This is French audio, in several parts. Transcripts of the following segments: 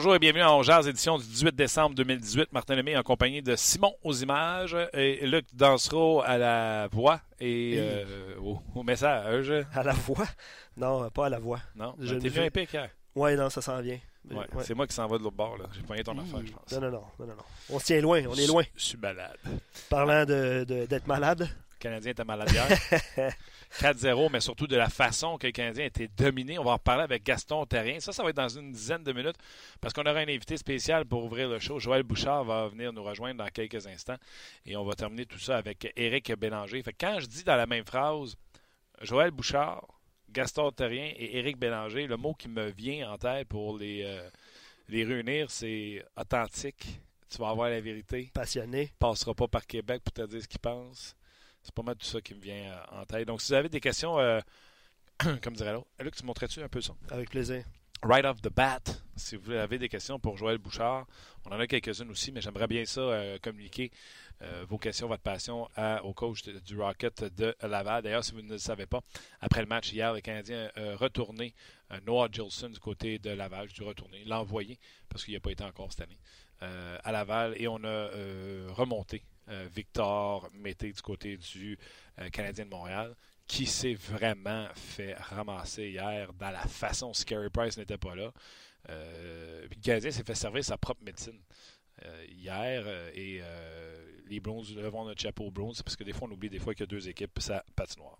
Bonjour et bienvenue à Ongears, édition du 18 décembre 2018. Martin Lemay en compagnie de Simon aux images et Luc Dansereau à la voix et euh, au, message. À la voix? Non, pas à la voix. Non, je t'es vu épique hier. Oui, non, ça s'en vient. Ouais, C'est moi qui s'en va de l'autre bord. J'ai poigné ton affaire, je pense. Non, non, non, non, non. On se tient loin, on est loin. Je suis malade. Parlant d'être de, malade. Le Canadien était malade hier. 4-0, mais surtout de la façon que le Canadien a été dominé. On va en reparler avec Gaston Terrien. Ça, ça va être dans une dizaine de minutes parce qu'on aura un invité spécial pour ouvrir le show. Joël Bouchard va venir nous rejoindre dans quelques instants et on va terminer tout ça avec Éric Bélanger. Fait quand je dis dans la même phrase Joël Bouchard, Gaston Terrien et Éric Bélanger, le mot qui me vient en tête pour les, euh, les réunir, c'est authentique. Tu vas avoir la vérité. Passionné. Passera pas par Québec pour te dire ce qu'il pense. C'est pas mal tout ça qui me vient euh, en tête. Donc, si vous avez des questions, euh, comme dirait l'autre, Luc, tu montrais-tu un peu ça? Avec plaisir. Right off the bat, si vous avez des questions pour Joël Bouchard, on en a quelques-unes aussi, mais j'aimerais bien ça euh, communiquer vos questions, votre passion au coach du Rocket de Laval. D'ailleurs, si vous ne le savez pas, après le match hier, le Canadien a retourné Noah Gilson du côté de Laval. Je dis retourné, l'a envoyé parce qu'il n'a pas été encore cette année à Laval et on a remonté Victor Mété du côté du euh, Canadien de Montréal, qui s'est vraiment fait ramasser hier dans la façon Scary Price n'était pas là. Euh, s'est fait servir sa propre médecine. Hier et les Browns revendent notre chapeau aux Browns, parce que des fois, on oublie des fois qu'il y a deux équipes, ça patinoire.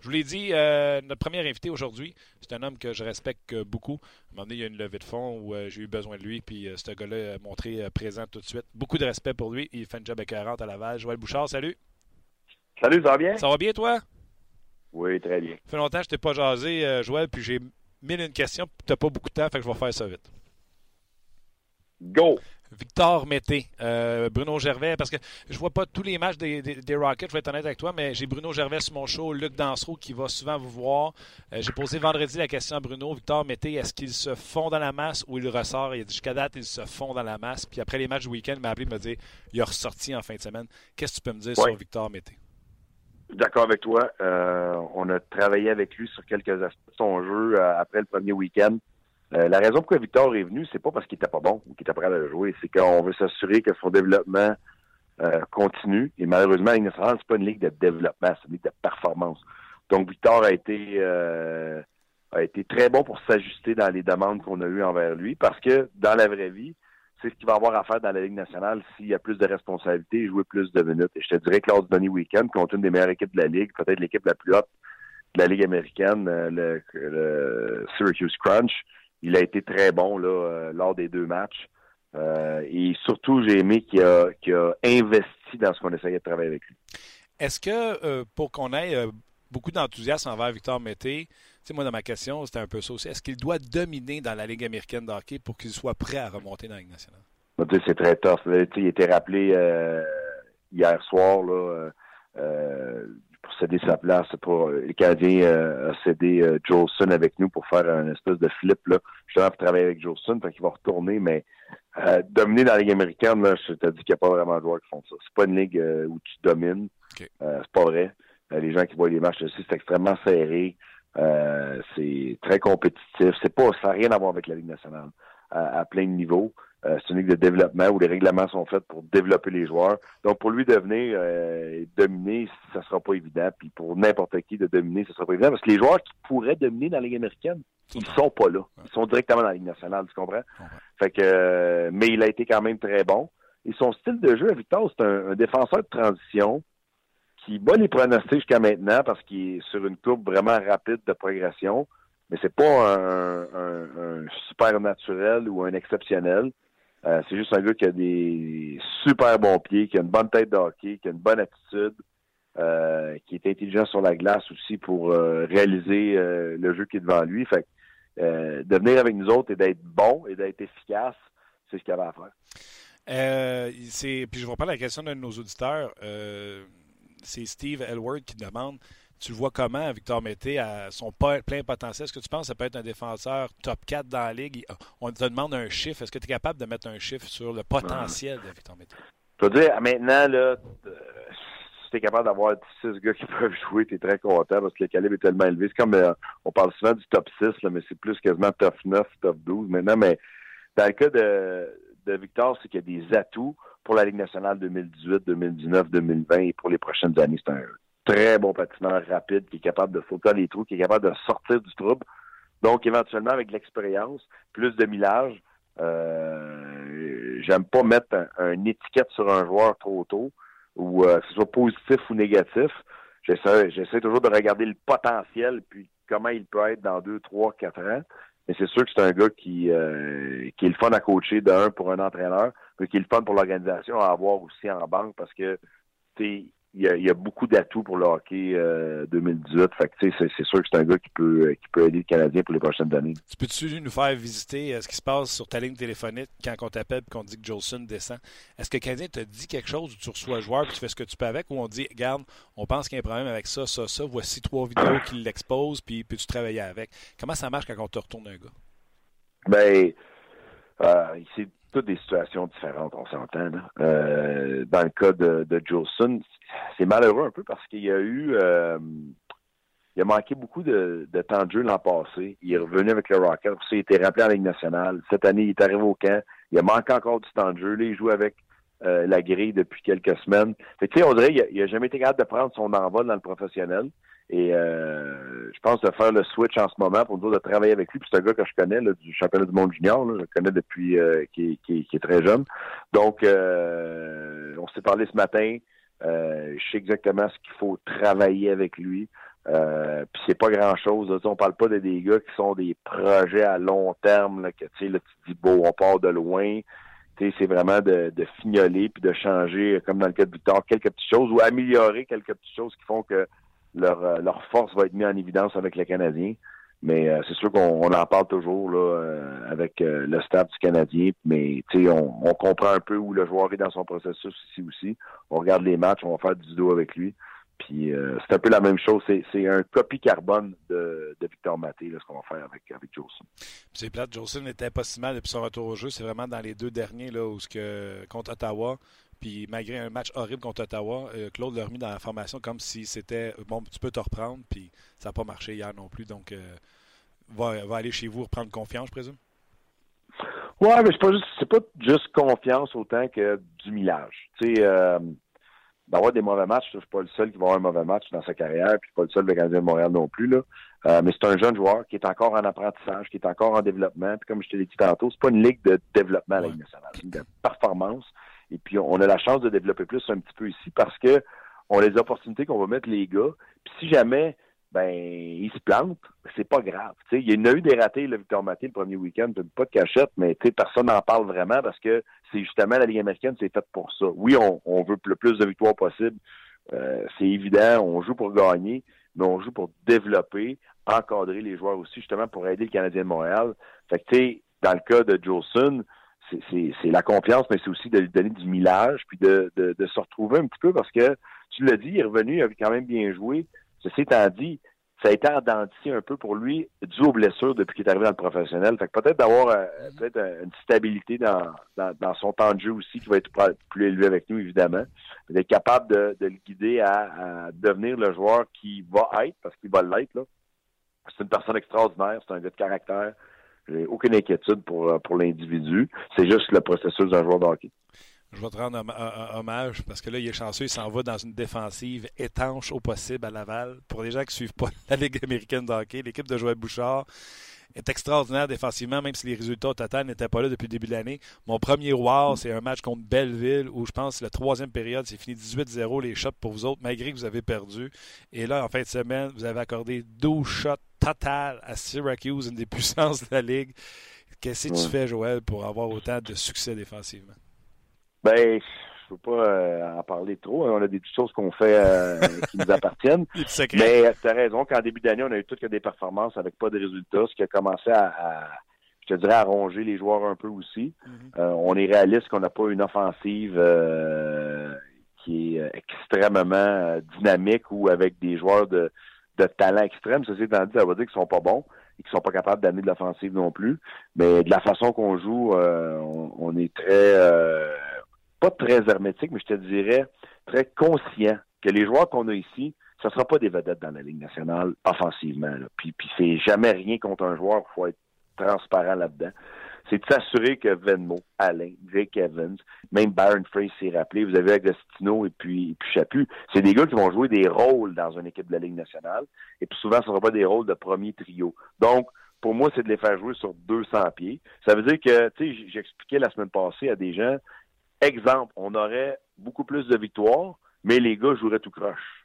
Je vous l'ai dit, euh, notre premier invité aujourd'hui, c'est un homme que je respecte beaucoup. À un moment donné, il y a une levée de fond où euh, j'ai eu besoin de lui, puis euh, ce gars-là a montré présent tout de suite. Beaucoup de respect pour lui. Il fait un job écœurant à Laval. Joël Bouchard, salut. Salut, ça va bien? Ça va bien, toi? Oui, très bien. Ça fait longtemps que je t'ai pas jasé, Joël, puis j'ai mille une question, puis t'as pas beaucoup de temps, fait que je vais faire ça vite. Go! Victor Mété, euh, Bruno Gervais, parce que je vois pas tous les matchs des, Rockets, je vais être honnête avec toi, mais j'ai Bruno Gervais sur mon show, Luc Dansereau qui va souvent vous voir. Euh, j'ai posé vendredi la question à Bruno, Victor Mété, est-ce qu'il se fond dans la masse ou il ressort? Il a dit jusqu'à date, il se fond dans la masse. Puis après les matchs du week-end, il m'a appelé, il m'a dit, il a ressorti en fin de semaine. Qu'est-ce que tu peux me dire sur Victor Mété? D'accord avec toi. Euh, on a travaillé avec lui sur quelques aspects de son jeu après le premier week-end. Euh, la raison pourquoi Victor est venu, c'est pas parce qu'il était pas bon ou qu'il était prêt à le jouer, c'est qu'on veut s'assurer que son développement euh, continue. Et malheureusement, la Ligue nationale, c'est pas une ligue de développement, c'est une ligue de performance. Donc Victor a été euh, a été très bon pour s'ajuster dans les demandes qu'on a eues envers lui, parce que dans la vraie vie, c'est ce qu'il va avoir à faire dans la Ligue nationale s'il y a plus de responsabilités et jouer plus de minutes. Et je te dirais que lors du dernier week-end, contre une des meilleures équipes de la Ligue, peut-être l'équipe la plus haute de la Ligue américaine, le, le Syracuse Crunch, il a été très bon là, euh, lors des deux matchs. Euh, et surtout, j'ai aimé qu'il a, investi dans ce qu'on essayait de travailler avec lui. Est-ce que euh, pour qu'on ait beaucoup d'enthousiasme envers Victor Mété, tu sais, moi, dans ma question, c'était un peu ça aussi. Est-ce qu'il doit dominer dans la Ligue américaine de hockey pour qu'il soit prêt à remonter dans la Ligue nationale? C'est très tough. Il était rappelé hier soir là, pour céder sa place. Pour, euh, le Canadien euh, a cédé euh, Jolson avec nous pour faire un espèce de flip, là, justement pour travailler avec Jolson, fait qu'il va retourner, mais dominer dans la Ligue américaine, là, je te dis qu'il n'y a pas vraiment de joueurs qui font ça. C'est pas une ligue où tu domines. c'est pas vrai. les gens qui voient les matchs aussi, c'est extrêmement serré. c'est très compétitif. C'est pas, ça n'a rien à voir avec la Ligue nationale à plein de niveaux. Euh, c'est une ligue de développement où les règlements sont faits pour développer les joueurs. Donc, pour lui devenir euh, dominer, ça sera pas évident. Puis pour n'importe qui de dominer, ça sera pas évident. Parce que les joueurs qui pourraient dominer dans la Ligue américaine, ils sont pas là. Ils sont directement dans la Ligue nationale, tu comprends? Fait que euh, mais il a été quand même très bon. Et son style de jeu, Victor, c'est un, défenseur de transition qui bat les pronostics jusqu'à maintenant parce qu'il est sur une courbe vraiment rapide de progression. Mais c'est pas un, un super naturel ou un exceptionnel. Euh, c'est juste un gars qui a des super bons pieds, qui a une bonne tête de hockey, qui a une bonne attitude, euh, qui est intelligent sur la glace aussi pour euh, réaliser le jeu qui est devant lui. Fait de venir avec nous autres et d'être bon et d'être efficace, c'est ce qu'il avait à faire. puis je vais pas la question d'un de nos auditeurs. c'est Steve Elward qui demande tu le vois comment, Victor Mété, à son plein potentiel? Est-ce que tu penses que ça peut être un défenseur top 4 dans la Ligue? On te demande un chiffre. Est-ce que tu es capable de mettre un chiffre sur le potentiel de Victor Mété? Je veux dire, maintenant, là, si tu es capable d'avoir 6 gars qui peuvent jouer, tu es très content parce que le calibre est tellement élevé. C'est comme, euh, on parle souvent du top 6, là, mais c'est plus quasiment top 9, top 12 maintenant, mais Dans le cas de, de Victor, c'est qu'il y a des atouts pour la Ligue nationale 2018, 2019, 2020 et pour les prochaines années. C'est un très bon patineur rapide qui est capable de sauter les trous, qui est capable de sortir du trouble. Donc, éventuellement, avec l'expérience, plus de millage, euh, j'aime pas mettre une étiquette sur un joueur trop tôt, ou euh, que ce soit positif ou négatif. J'essaie, toujours de regarder le potentiel, puis comment il peut être dans deux, trois, quatre ans. Mais c'est sûr que c'est un gars qui, euh, qui est le fun à coacher d'un pour un entraîneur, mais qui est le fun pour l'organisation à avoir aussi en banque parce que il y a, y a, beaucoup d'atouts pour le hockey euh, 2018. Fait que c'est sûr que c'est un gars qui peut qui peut aider le Canadien pour les prochaines années. Tu peux-tu nous faire visiter euh, ce qui se passe sur ta ligne téléphonique quand on t'appelle et qu'on dit que Jolson descend? Est-ce que le Canadien te dit quelque chose ou tu reçois le joueur et tu fais ce que tu peux avec ou on dit regarde, on pense qu'il y a un problème avec ça, ça, ça, voici trois vidéos qui l'exposent puis peux-tu travailler avec? Comment ça marche quand on te retourne un gars? Ben euh, c'est toutes des situations différentes, on s'entend. Euh, dans le cas de, de Jolson, c'est malheureux un peu parce qu'il y a eu euh, il a manqué beaucoup de, de temps de jeu l'an passé. Il est revenu avec le Rocket. Il a été rappelé en Ligue nationale. Cette année, il est arrivé au camp. Il a manqué encore du temps de jeu. Là, il joue avec euh, la grille depuis quelques semaines. Fait on dirait qu'il n'a jamais été capable de prendre son envol dans le professionnel. Et euh, je pense de faire le switch en ce moment pour nous de travailler avec lui. c'est un gars que je connais là, du championnat du monde junior. Là, je le connais depuis euh, qui, qui, qui, est très jeune. Donc, euh, on s'est parlé ce matin. Euh, je sais exactement ce qu'il faut travailler avec lui. Euh, puis c'est pas grand chose. Là. On parle pas de des gars qui sont des projets à long terme, là, que tu sais, tu dis bon, on part de loin. C'est vraiment de, de fignoler puis de changer, comme dans le cas de Victor, quelques petites choses ou améliorer quelques petites choses qui font que leur, euh, leur force va être mise en évidence avec les Canadiens. Mais euh, c'est sûr qu'on en parle toujours là, euh, avec le staff du Canadien. Mais on, on comprend un peu où le joueur est dans son processus ici aussi. On regarde les matchs, on va faire du judo avec lui. Puis c'est un peu la même chose. C'est un copie carbone de, de Victor Maté, là, ce qu'on va faire avec, avec Jolson. C'est plate. Jolson n'était pas si mal depuis son retour au jeu. C'est vraiment dans les deux derniers là, où ce que, contre Ottawa, puis malgré un match horrible contre Ottawa, euh, Claude l'a remis dans la formation comme si c'était bon, tu peux te reprendre, puis ça n'a pas marché hier non plus. Donc, euh, va, va, aller chez vous reprendre confiance, je présume? Ouais, mais c'est pas juste c'est pas juste confiance autant que du millage. Tu sais, euh, d'avoir des mauvais matchs, je suis pas le seul qui va avoir un mauvais match dans sa carrière, puis pas le seul de Canadien de Montréal non plus là. Euh, mais c'est un jeune joueur qui est encore en apprentissage, qui est encore en développement. Puis comme je te l'ai dit tantôt, c'est pas une ligue de développement à la Ligue nationale, c'est une ligue de performance. Et puis, on a la chance de développer plus un petit peu ici parce que on a les opportunités qu'on va mettre les gars. Puis si jamais ben ils se plantent, c'est pas grave. il y en a eu des ratés, le Victor Maté, le premier week-end, pas de cachette, mais personne n'en parle vraiment parce que c'est justement la Ligue américaine, c'est fait pour ça. Oui, on, on veut le plus de victoires possible. Euh, c'est évident, on joue pour gagner, mais on joue pour développer, encadrer les joueurs aussi, justement pour aider le Canadien de Montréal. Fait que tu sais, dans le cas de Jolson, c'est la confiance, mais c'est aussi de lui donner du millage, puis de, de, de, se retrouver un petit peu parce que, tu l'as dit, il est revenu, il avait quand même bien joué. Ceci étant dit, ça a été endentié un peu pour lui, dû aux blessures depuis qu'il est arrivé dans le professionnel. Fait que peut-être d'avoir euh, mm-hmm. peut-être une stabilité dans, dans, dans, son temps de jeu aussi, qui va être plus élevé avec nous, évidemment. D'être capable de, de, le guider à, à, devenir le joueur qui va être, parce qu'il va l'être, là. C'est une personne extraordinaire, c'est un gars de caractère. J'ai aucune inquiétude pour, euh, pour l'individu. C'est juste le processus d'un joueur de hockey. Je vais te rendre hommage parce que là, il est chanceux, il s'en va dans une défensive étanche au possible à Laval. Pour les gens qui ne suivent pas la Ligue américaine de hockey, l'équipe de Joël Bouchard est extraordinaire défensivement, même si les résultats au total n'étaient pas là depuis le début de l'année. Mon premier wow, c'est un match contre Belleville où je pense que la troisième période, c'est fini 18-0 les shots pour vous autres, malgré que vous avez perdu. Et là, en fin de semaine, vous avez accordé 12 shots total à Syracuse, une des puissances de la Ligue. Qu'est-ce que tu fais, Joël, pour avoir autant de succès défensivement? Ben, je ne peux pas euh, en parler trop. On a des choses qu'on fait euh, qui nous appartiennent. Mais tu as raison qu'en début d'année, on a eu toutes des performances avec pas de résultats, ce qui a commencé à, je te dirais, à ronger les joueurs un peu aussi. Mm-hmm. Euh, on est réaliste qu'on n'a pas une offensive qui est extrêmement dynamique ou avec des joueurs de, de talent extrême. Ceci étant dit, ça veut dire qu'ils sont pas bons et qu'ils sont pas capables d'amener de l'offensive non plus. Mais de la façon qu'on joue, euh, on, est très euh, pas très hermétique, mais je te dirais très conscient que les joueurs qu'on a ici, ce ne sera pas des vedettes dans la Ligue nationale offensivement. Puis, puis c'est jamais rien contre un joueur, il faut être transparent là-dedans. C'est de s'assurer que Venmo, Alain, Jake Evans, même Baron Frey s'est rappelé, vous avez Agostino et puis, et puis Chaput, c'est des gars qui vont jouer des rôles dans une équipe de la Ligue nationale, et puis souvent, ce ne sera pas des rôles de premier trio. Donc, pour moi, c'est de les faire jouer sur 200 pieds. Ça veut dire que, tu sais, j'expliquais la semaine passée à des gens, exemple, on aurait beaucoup plus de victoires, mais les gars joueraient tout croche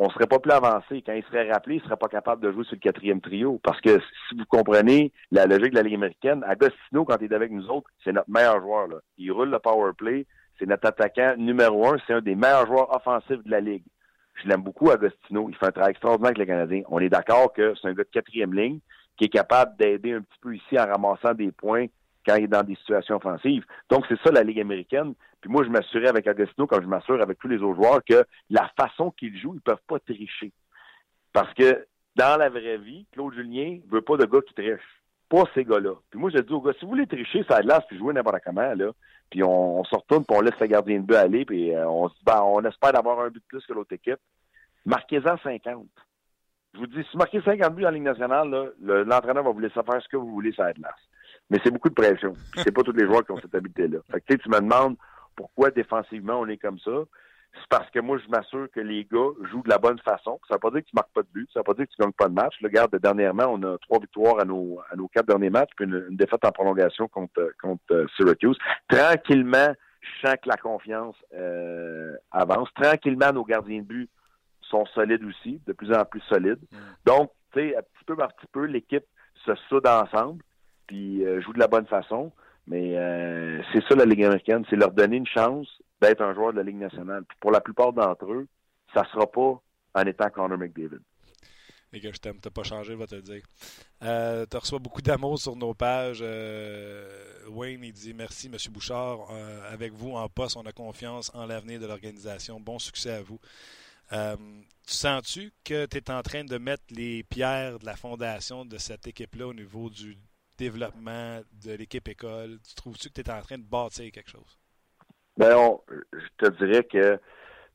on serait pas plus avancé. Quand il serait rappelé, il serait pas capable de jouer sur le quatrième trio. Parce que si vous comprenez la logique de la Ligue américaine, Agostino, quand il est avec nous autres, c'est notre meilleur joueur. Là. Il roule le power play. C'est notre attaquant numéro un. C'est un des meilleurs joueurs offensifs de la Ligue. Je l'aime beaucoup, Agostino. Il fait un travail extraordinaire avec les Canadiens. On est d'accord que c'est un gars de quatrième ligne qui est capable d'aider un petit peu ici en ramassant des points quand il est dans des situations offensives. Donc, c'est ça la Ligue américaine. Puis moi, je m'assurais avec Agostino, comme je m'assure avec tous les autres joueurs, que la façon qu'ils jouent, ils ne peuvent pas tricher. Parce que dans la vraie vie, Claude Julien veut pas de gars qui trichent. Pas ces gars-là. Puis moi, je dis aux gars, si vous voulez tricher, ça glace, puis jouer n'importe comment, là, puis on, on se retourne, puis on laisse le gardien de but aller, puis euh, on, ben, on espère d'avoir un but de plus que l'autre équipe. Marquez-en 50. Je vous dis, si vous marquez 50 buts en Ligue nationale, l'entraîneur va vous laisser faire ce que vous voulez, ça glace. Mais c'est beaucoup de pression. C'est pas tous les joueurs qui ont cette habileté-là. Fait que tu me demandes pourquoi défensivement on est comme ça. C'est parce que moi, je m'assure que les gars jouent de la bonne façon. Ça ne veut pas dire que tu marques pas de but, ça ne veut pas dire que tu gagnes pas de match. Le garde, dernièrement, on a trois victoires à nos, à nos quatre derniers matchs, puis une, défaite en prolongation contre, contre euh, Syracuse. Tranquillement, je sens que la confiance euh, avance. Tranquillement, nos gardiens de but sont solides aussi, de plus en plus solides. Mm. Donc, tu sais, petit peu par petit peu, l'équipe se soude ensemble puis euh, joue de la bonne façon. Mais euh, c'est ça la Ligue américaine, c'est leur donner une chance d'être un joueur de la Ligue nationale. Puis pour la plupart d'entre eux, ça sera pas en étant Connor McDavid. Les gars, je t'aime, t'as pas changé, je vais te le dire. Euh, tu reçois beaucoup d'amour sur nos pages. Wayne, il dit merci, M. Bouchard. avec vous en poste, on a confiance en l'avenir de l'organisation. Bon succès à vous. tu sens-tu que tu es en train de mettre les pierres de la fondation de cette équipe-là au niveau du développement de l'équipe école? Tu trouves-tu que tu es en train de bâtir quelque chose? Ben, je te dirais que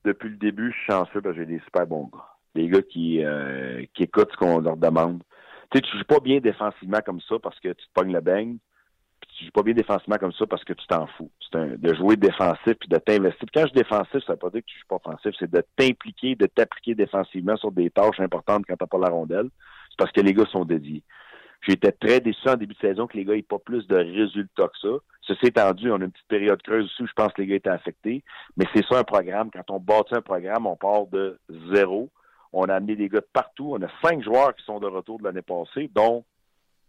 depuis le début, je suis chanceux parce que j'ai des super bons gars. Des gars qui, euh, qui écoutent ce qu'on leur demande. Tu sais, tu joues pas bien défensivement comme ça parce que tu te pognes le beigne. Puis tu joues pas bien défensivement comme ça parce que tu t'en fous. C'est de jouer défensif puis de t'investir. quand je dis défensif, ça veut pas dire que tu joues pas offensif. C'est de t'impliquer, de t'appliquer défensivement sur des tâches importantes quand t'as pas la rondelle. C'est parce que les gars sont dédiés. J'étais très déçu en début de saison que les gars n'aient pas plus de résultats que ça. Ceci étant dit, on a une petite période creuse aussi où je pense que les gars étaient affectés. Mais c'est ça un programme. Quand on bâtit un programme, on part de zéro. On a amené des gars de partout. On a cinq joueurs qui sont de retour de l'année passée, dont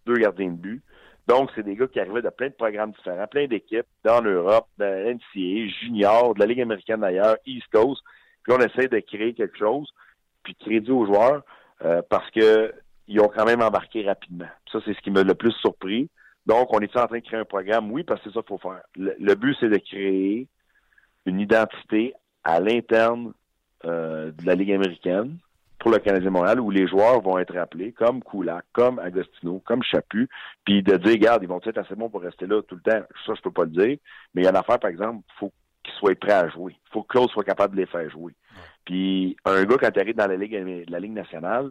deux gardiens de but. Donc, c'est des gars qui arrivaient de plein de programmes différents, plein d'équipes, dans l'Europe, de l'NCA, Junior, de la Ligue américaine d'ailleurs, East Coast. Puis on essaie de créer quelque chose, puis crédit aux joueurs, euh, parce que ils ont quand même embarqué rapidement. Ça, c'est ce qui m'a le plus surpris. Donc, on est en train de créer un programme? Oui, parce que c'est ça qu'il faut faire. Le, but, c'est de créer une identité à l'interne euh, de la Ligue américaine pour le Canadien Montréal où les joueurs vont être appelés comme Kulak, comme Agostino, comme Chaput, puis de dire, regarde, ils vont être assez bons pour rester là tout le temps. Ça, je peux pas le dire. Mais il y a une affaire, par exemple, il faut qu'ils soient prêts à jouer. Il faut que Claude soit capable de les faire jouer. Puis un gars, quand il arrive dans la Ligue, la Ligue nationale,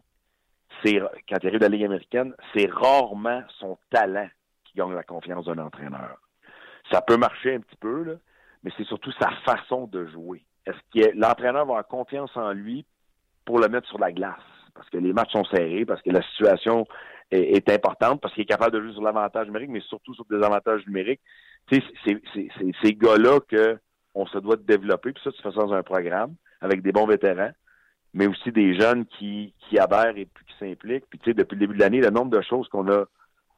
c'est quand il arrive de la Ligue américaine, c'est rarement son talent qui gagne la confiance d'un entraîneur. Ça peut marcher un petit peu, mais c'est surtout sa façon de jouer. Est-ce que l'entraîneur va avoir confiance en lui pour le mettre sur la glace? Parce que les matchs sont serrés, parce que la situation est, importante, parce qu'il est capable de jouer sur l'avantage numérique, mais surtout sur des avantages numériques. c'est ces gars-là qu'on se doit de développer, puis ça, tu fais ça dans un programme avec des bons vétérans mais aussi des jeunes qui, qui adhèrent et qui s'impliquent. Puis tu sais, depuis le début de l'année, le nombre de choses qu'on a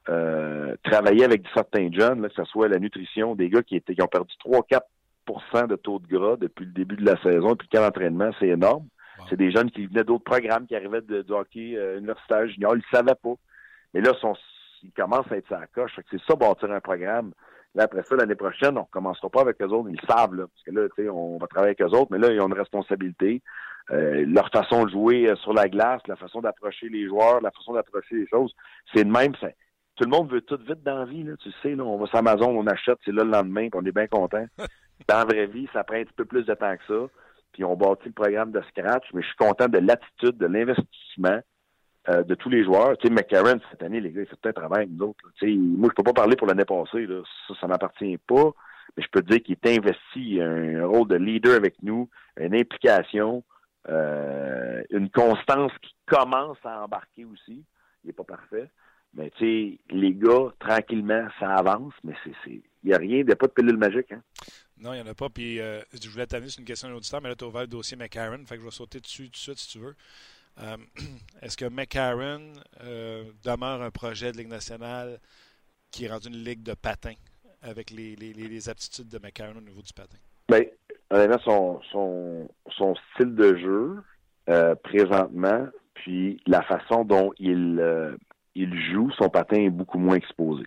euh, travaillé avec certains jeunes, là, que ce soit la nutrition, des gars qui étaient qui ont perdu 3-4% de taux de gras depuis le début de la saison, puis quel entraînement, c'est énorme. C'est des jeunes qui venaient d'autres programmes, qui arrivaient de, hockey euh, universitaire junior, ils ne savaient pas. Mais là, ils commencent à être sa coche. C'est ça, bâtir un programme. Là, après ça, l'année prochaine, on ne recommencera pas avec eux autres. Ils savent, là, parce que là, tu sais, on va travailler avec eux autres, mais là, ils ont une responsabilité. Euh, leur façon de jouer euh, sur la glace, la façon d'approcher les joueurs, la façon d'approcher les choses, c'est le même. Tout le monde veut tout vite dans la vie, là, tu sais. Là, on va sur Amazon, on achète, c'est là le lendemain, puis on est bien content. dans la vraie vie, ça prend un petit peu plus de temps que ça. Puis on bâtit le programme de scratch, mais je suis content de l'attitude, de l'investissement. Euh, de tous les joueurs. Tu sais, McCarron, cette année, les gars, il fait peut-être avec nous autres. Tu sais, moi, je peux pas parler pour l'année passée. Là. Ça, ça m'appartient pas. Mais je peux te dire qu'il est investi un rôle de leader avec nous, une implication, euh, une constance qui commence à embarquer aussi. Il n'est pas parfait. Mais tu sais, les gars, tranquillement, ça avance, mais c'est. Il n'y a rien, il n'y a pas de pilule magique. Hein? Non, il n'y en a pas. Puis euh, je voulais t'amener sur une question d'un auditeur, mais là, tu as ouvert le dossier McCarron. Fait que je vais sauter dessus tout de suite si tu veux. Euh, Est-ce que McCarron euh, demeure un projet de Ligue nationale qui est rendu une ligue de patin avec les, les, aptitudes de McCarron au niveau du patin? Bien, honnêtement, son, son, son style de jeu, euh, présentement, puis la façon dont il, il joue, son patin est beaucoup moins exposé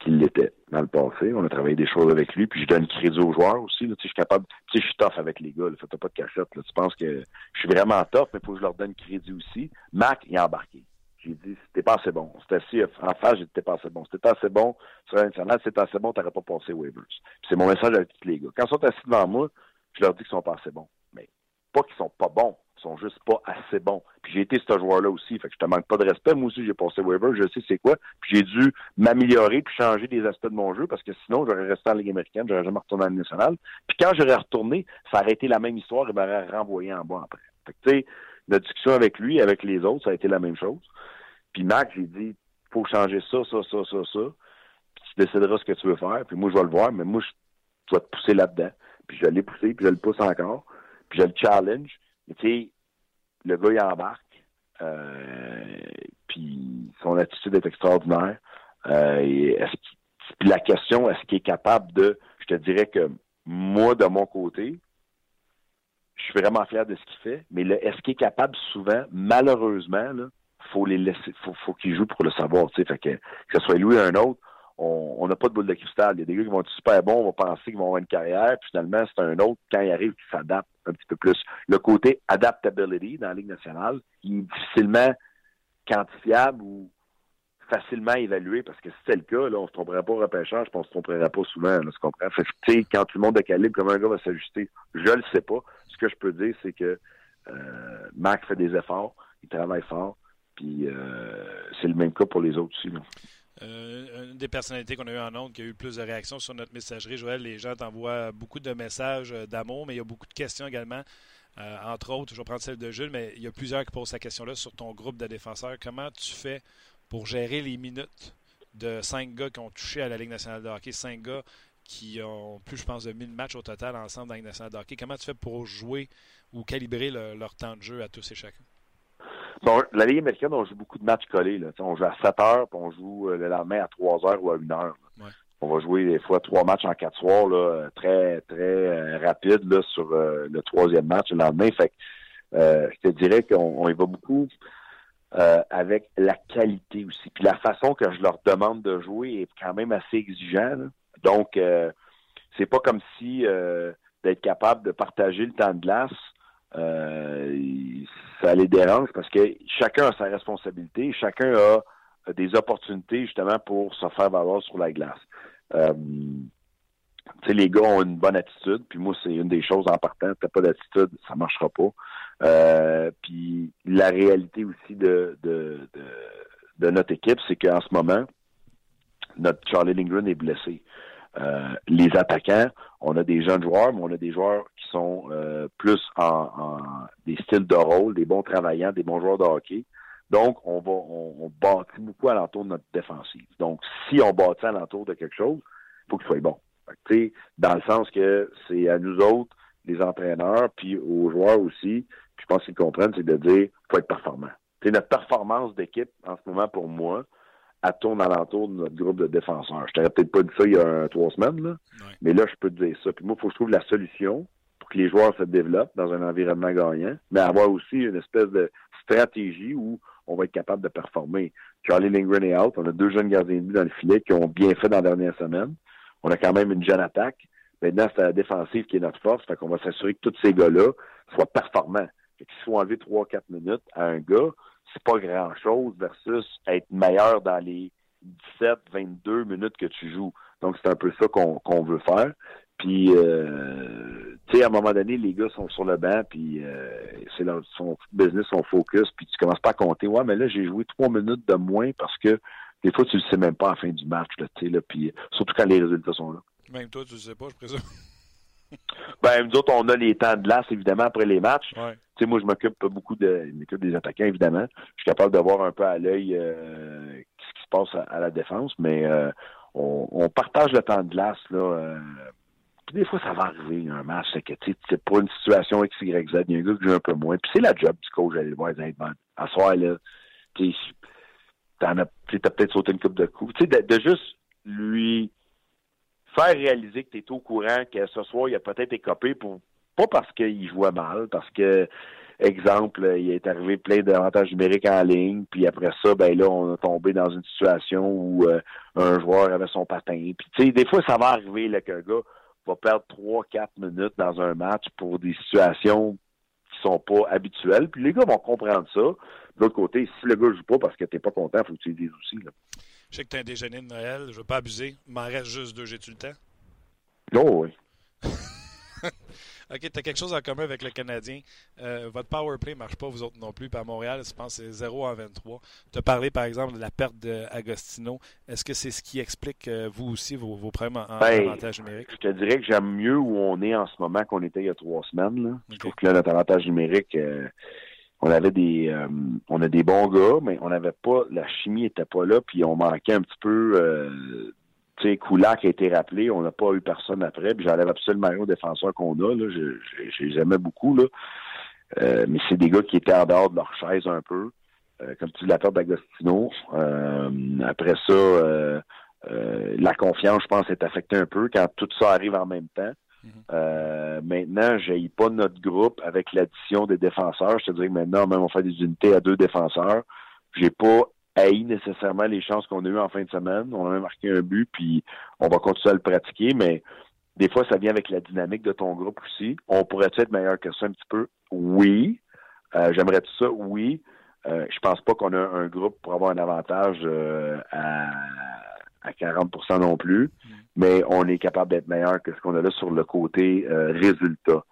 qu'il l'était dans le passé. On a travaillé des choses avec lui, puis je donne crédit aux joueurs aussi. Là, je suis capable, tu sais, je suis tough avec les gars. Fais pas de cachette. Là. Tu penses que je suis vraiment tough, mais il faut que je leur donne crédit aussi. Mac, il a embarqué. J'ai dit, c'était pas assez bon. C'était assis en face, j'étais pas assez bon. C'était assez bon sur l'internet, c'était assez bon, t'aurais pas passé waivers. C'est mon message avec tous les gars. Quand ils sont assis devant moi, je leur dis qu'ils sont pas assez bons. Mais pas qu'ils sont pas bons. Sont juste pas assez bons. Puis j'ai été ce joueur-là aussi. Fait que je te manque pas de respect. Moi aussi, j'ai passé waiver. Je sais c'est quoi. Puis j'ai dû m'améliorer puis changer des aspects de mon jeu parce que sinon, j'aurais resté en Ligue américaine. J'aurais jamais retourné en Ligue nationale. Puis quand j'aurais retourné, ça aurait été la même histoire et m'aurait renvoyé en bas après. Fait que tu sais, la discussion avec lui, avec les autres, ça a été la même chose. Puis Mac, j'ai dit, faut changer ça, ça, ça, ça, ça. Puis tu décideras ce que tu veux faire. Puis moi, je vais le voir, mais moi, je dois te pousser là-dedans. Puis je l'ai poussé, puis je le pousse encore. Puis je le challenge. Tu sais, le gars, il embarque. Euh, puis son attitude est extraordinaire. Euh, la question, est-ce qu'il est capable de... Je te dirais que moi, de mon côté, je suis vraiment fier de ce qu'il fait, mais est-ce qu'il est capable souvent, malheureusement, là, faut les laisser, faut, faut qu'ils jouent pour le savoir, tu sais, fait que, que ce soit lui ou un autre, on n'a pas de boule de cristal. Il y a des gars qui vont être super bons, on va penser qu'ils vont avoir une carrière, puis finalement, c'est un autre, quand il arrive, qui s'adapte un petit peu plus. Le côté adaptability dans la Ligue nationale, il est difficilement quantifiable ou facilement évalué, parce que si c'était le cas, là, on se tromperait pas au repêchage, on se tromperait pas souvent, là? Fait quand tout le monde de calibre, comment un gars va s'ajuster, je le sais pas. Ce que je peux dire, c'est que euh, Mac fait des efforts, il travaille fort, puis euh, c'est le même cas pour les autres aussi. Euh, des personnalités qu'on a eu en ondes qui a eu plus de réactions sur notre messagerie, Joël, les gens t'envoient beaucoup de messages d'amour, mais il y a beaucoup de questions également. Euh, entre autres, je vais prendre celle de Jules, mais il y a plusieurs qui posent cette question-là sur ton groupe de défenseurs. Comment tu fais pour gérer les minutes de cinq gars qui ont touché à la Ligue nationale de hockey, cinq gars qui ont plus, je pense, de 1000 matchs au total ensemble dans la Ligue nationale de hockey? Comment tu fais pour jouer ou calibrer le, leur temps de jeu à tous et chacun? Bon, la Ligue américaine, on joue beaucoup de matchs collés. Là. On joue à 7 heures, puis on joue le lendemain à 3 heures ou à 1 heure. Ouais. On va jouer des fois trois matchs en quatre soirs, là, très, très euh, rapide là, sur euh, le troisième match le lendemain. Fait que, euh, je te dirais qu'on on y va beaucoup avec la qualité aussi. Puis la façon que je leur demande de jouer est quand même assez exigeant. Là. Donc, c'est pas comme si d'être capable de partager le temps de glace euh, ça les dérange parce que chacun a sa responsabilité, chacun a des opportunités justement pour se faire valoir sur la glace. Euh, les gars ont une bonne attitude, puis moi, c'est une des choses en partant. T'as pas d'attitude, ça marchera pas. Euh, puis la réalité aussi de, de notre équipe, c'est qu'en ce moment, notre Charlie Lindgren est blessé. Euh, les attaquants, on a des jeunes joueurs, mais on a des joueurs qui sont euh, plus en, en, des styles de rôle, des bons travaillants, des bons joueurs de hockey. Donc, on va on, on bâtit beaucoup alentour de notre défensive. Donc, si on bâtit alentour de quelque chose, il faut qu'il soit bon. Fait dans le sens que c'est à nous autres, les entraîneurs, puis aux joueurs aussi, puis je pense qu'ils comprennent, c'est de dire faut être performant. C'est notre performance d'équipe en ce moment pour moi, elle tourne alentour de notre groupe de défenseurs. Je t'aurais peut-être pas dit ça il y a trois semaines, là, Ouais. mais là, je peux te dire ça. Puis moi, il faut que je trouve la solution pour que les joueurs se développent dans un environnement gagnant, mais avoir aussi une espèce de stratégie où on va être capable de performer. Charlie Lindgren est out. On a deux jeunes gardiens de but dans le filet qui ont bien fait dans la dernière semaine. On a quand même une jeune attaque. Maintenant, c'est la défensive qui est notre force. Fait qu'on va s'assurer que tous ces gars-là soient performants. Fait qu'il faut enlever 3-4 minutes à un gars, c'est pas grand-chose versus être meilleur dans les 17, 22 minutes que tu joues. Donc, c'est un peu ça qu'on veut faire. Puis, euh, tu sais, à un moment donné, les gars sont sur le banc, puis euh, c'est leur son business, son focus, puis tu commences pas à compter. Ouais, mais là, j'ai joué trois minutes de moins parce que des fois, tu le sais même pas à la fin du match, là, tu sais, là, puis surtout quand les résultats sont là. Même toi, tu le sais pas, je présume. Ben, nous autres, on a les temps de glace, évidemment, après les matchs. Ouais. Tu sais, moi, je m'occupe beaucoup de, m'occupe des attaquants, évidemment. Je suis capable de voir un peu à l'œil euh, ce qui se passe à, la défense, mais euh, on, partage le temps de glace, là. euh, des fois, ça va arriver, un match, c'est que, tu sais, pas une situation X, Y, Z. Il y a un gars qui joue un peu moins. Puis c'est la job du coach d'aller le voir, à soir, là, tu as, t'as peut-être sauté une coupe de coups. Tu sais, de, de juste lui faire réaliser que tu es au courant que ce soir, il a peut-être écopé pour pas parce qu'il jouait mal, parce que exemple, il est arrivé plein d'avantages numériques en ligne, puis après ça, ben là, on a tombé dans une situation où euh, un joueur avait son patin. Puis tu sais, des fois, ça va arriver là, qu'un gars va perdre 3-4 minutes dans un match pour des situations qui sont pas habituelles. Puis les gars vont comprendre ça. De l'autre côté, si le gars joue pas parce que t'es pas content, faut que tu le dises aussi. Là. Je sais que tu as un déjeuner de Noël, je veux pas abuser. Il m'en reste juste deux, j'ai-tu le temps? Oh oui. OK, tu as quelque chose en commun avec le Canadien. Euh, votre power play ne marche pas, vous autres non plus. Puis à Montréal, je pense que c'est 0 en 23. Tu as parlé, par exemple, de la perte d'Agostino. Est-ce que c'est ce qui explique, euh, vous aussi, vos, vos problèmes en, en Ben, avantage numérique? Je te dirais que j'aime mieux où on est en ce moment qu'on était il y a trois semaines. Là. Je trouve que là, notre avantage numérique, euh, on avait des euh, on a des bons gars, mais on n'avait pas la chimie était pas là, puis on manquait un petit peu euh, tu sais, Koulak a été rappelé, on n'a pas eu personne après, puis j'enlève absolument rien aux défenseurs qu'on a, là. Je, je, je les aimais beaucoup, là. Euh, mais c'est des gars qui étaient en dehors de leur chaise un peu. Euh, comme tu dis, la perte d'Agostino. Euh, après ça, la confiance, je pense, est affectée un peu quand tout ça arrive en même temps. Mhm. Maintenant, je pas notre groupe avec l'addition des défenseurs. Je te dirais que maintenant, même on fait des unités à deux défenseurs. J'ai pas haï nécessairement les chances qu'on a eues en fin de semaine. On a même marqué un but, puis on va continuer à le pratiquer, mais des fois, ça vient avec la dynamique de ton groupe aussi. On pourrait être meilleur que ça un petit peu? Oui. Euh, J'aimerais tout ça? Oui. Euh, je pense pas qu'on a un groupe pour avoir un avantage euh, à, à 40% non plus, mais on est capable d'être meilleur que ce qu'on a là sur le côté euh, résultat.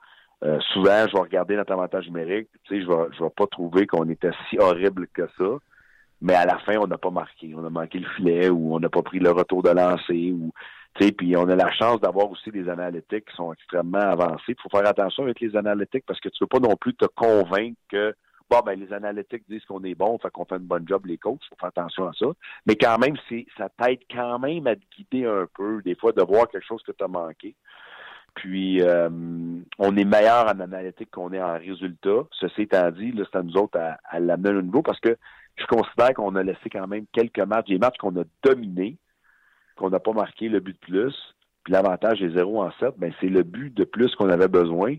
Euh, souvent, je vais regarder notre avantage numérique, tu sais, je vais, je vais pas trouver qu'on était si horrible que ça, mais à la fin, on n'a pas marqué, on a manqué le filet ou on n'a pas pris le retour de lancer ou puis on a la chance d'avoir aussi des analytiques qui sont extrêmement avancés. Il faut faire attention avec les analytiques parce que tu ne peux pas non plus te convaincre que bon ben les analytiques disent qu'on est bon, fait qu'on fait une bonne job les coachs, faut faire attention à ça. Mais quand même, ça t'aide quand même à te guider un peu, des fois, de voir quelque chose que tu as manqué. Puis euh, on est meilleur en analytique qu'on est en résultat. Ceci étant dit, là, c'est à nous autres à, l'amener un niveau parce que je considère qu'on a laissé quand même quelques matchs, des matchs qu'on a dominés, qu'on n'a pas marqué le but de plus. Puis l'avantage est 0 en 7, ben c'est le but de plus qu'on avait besoin.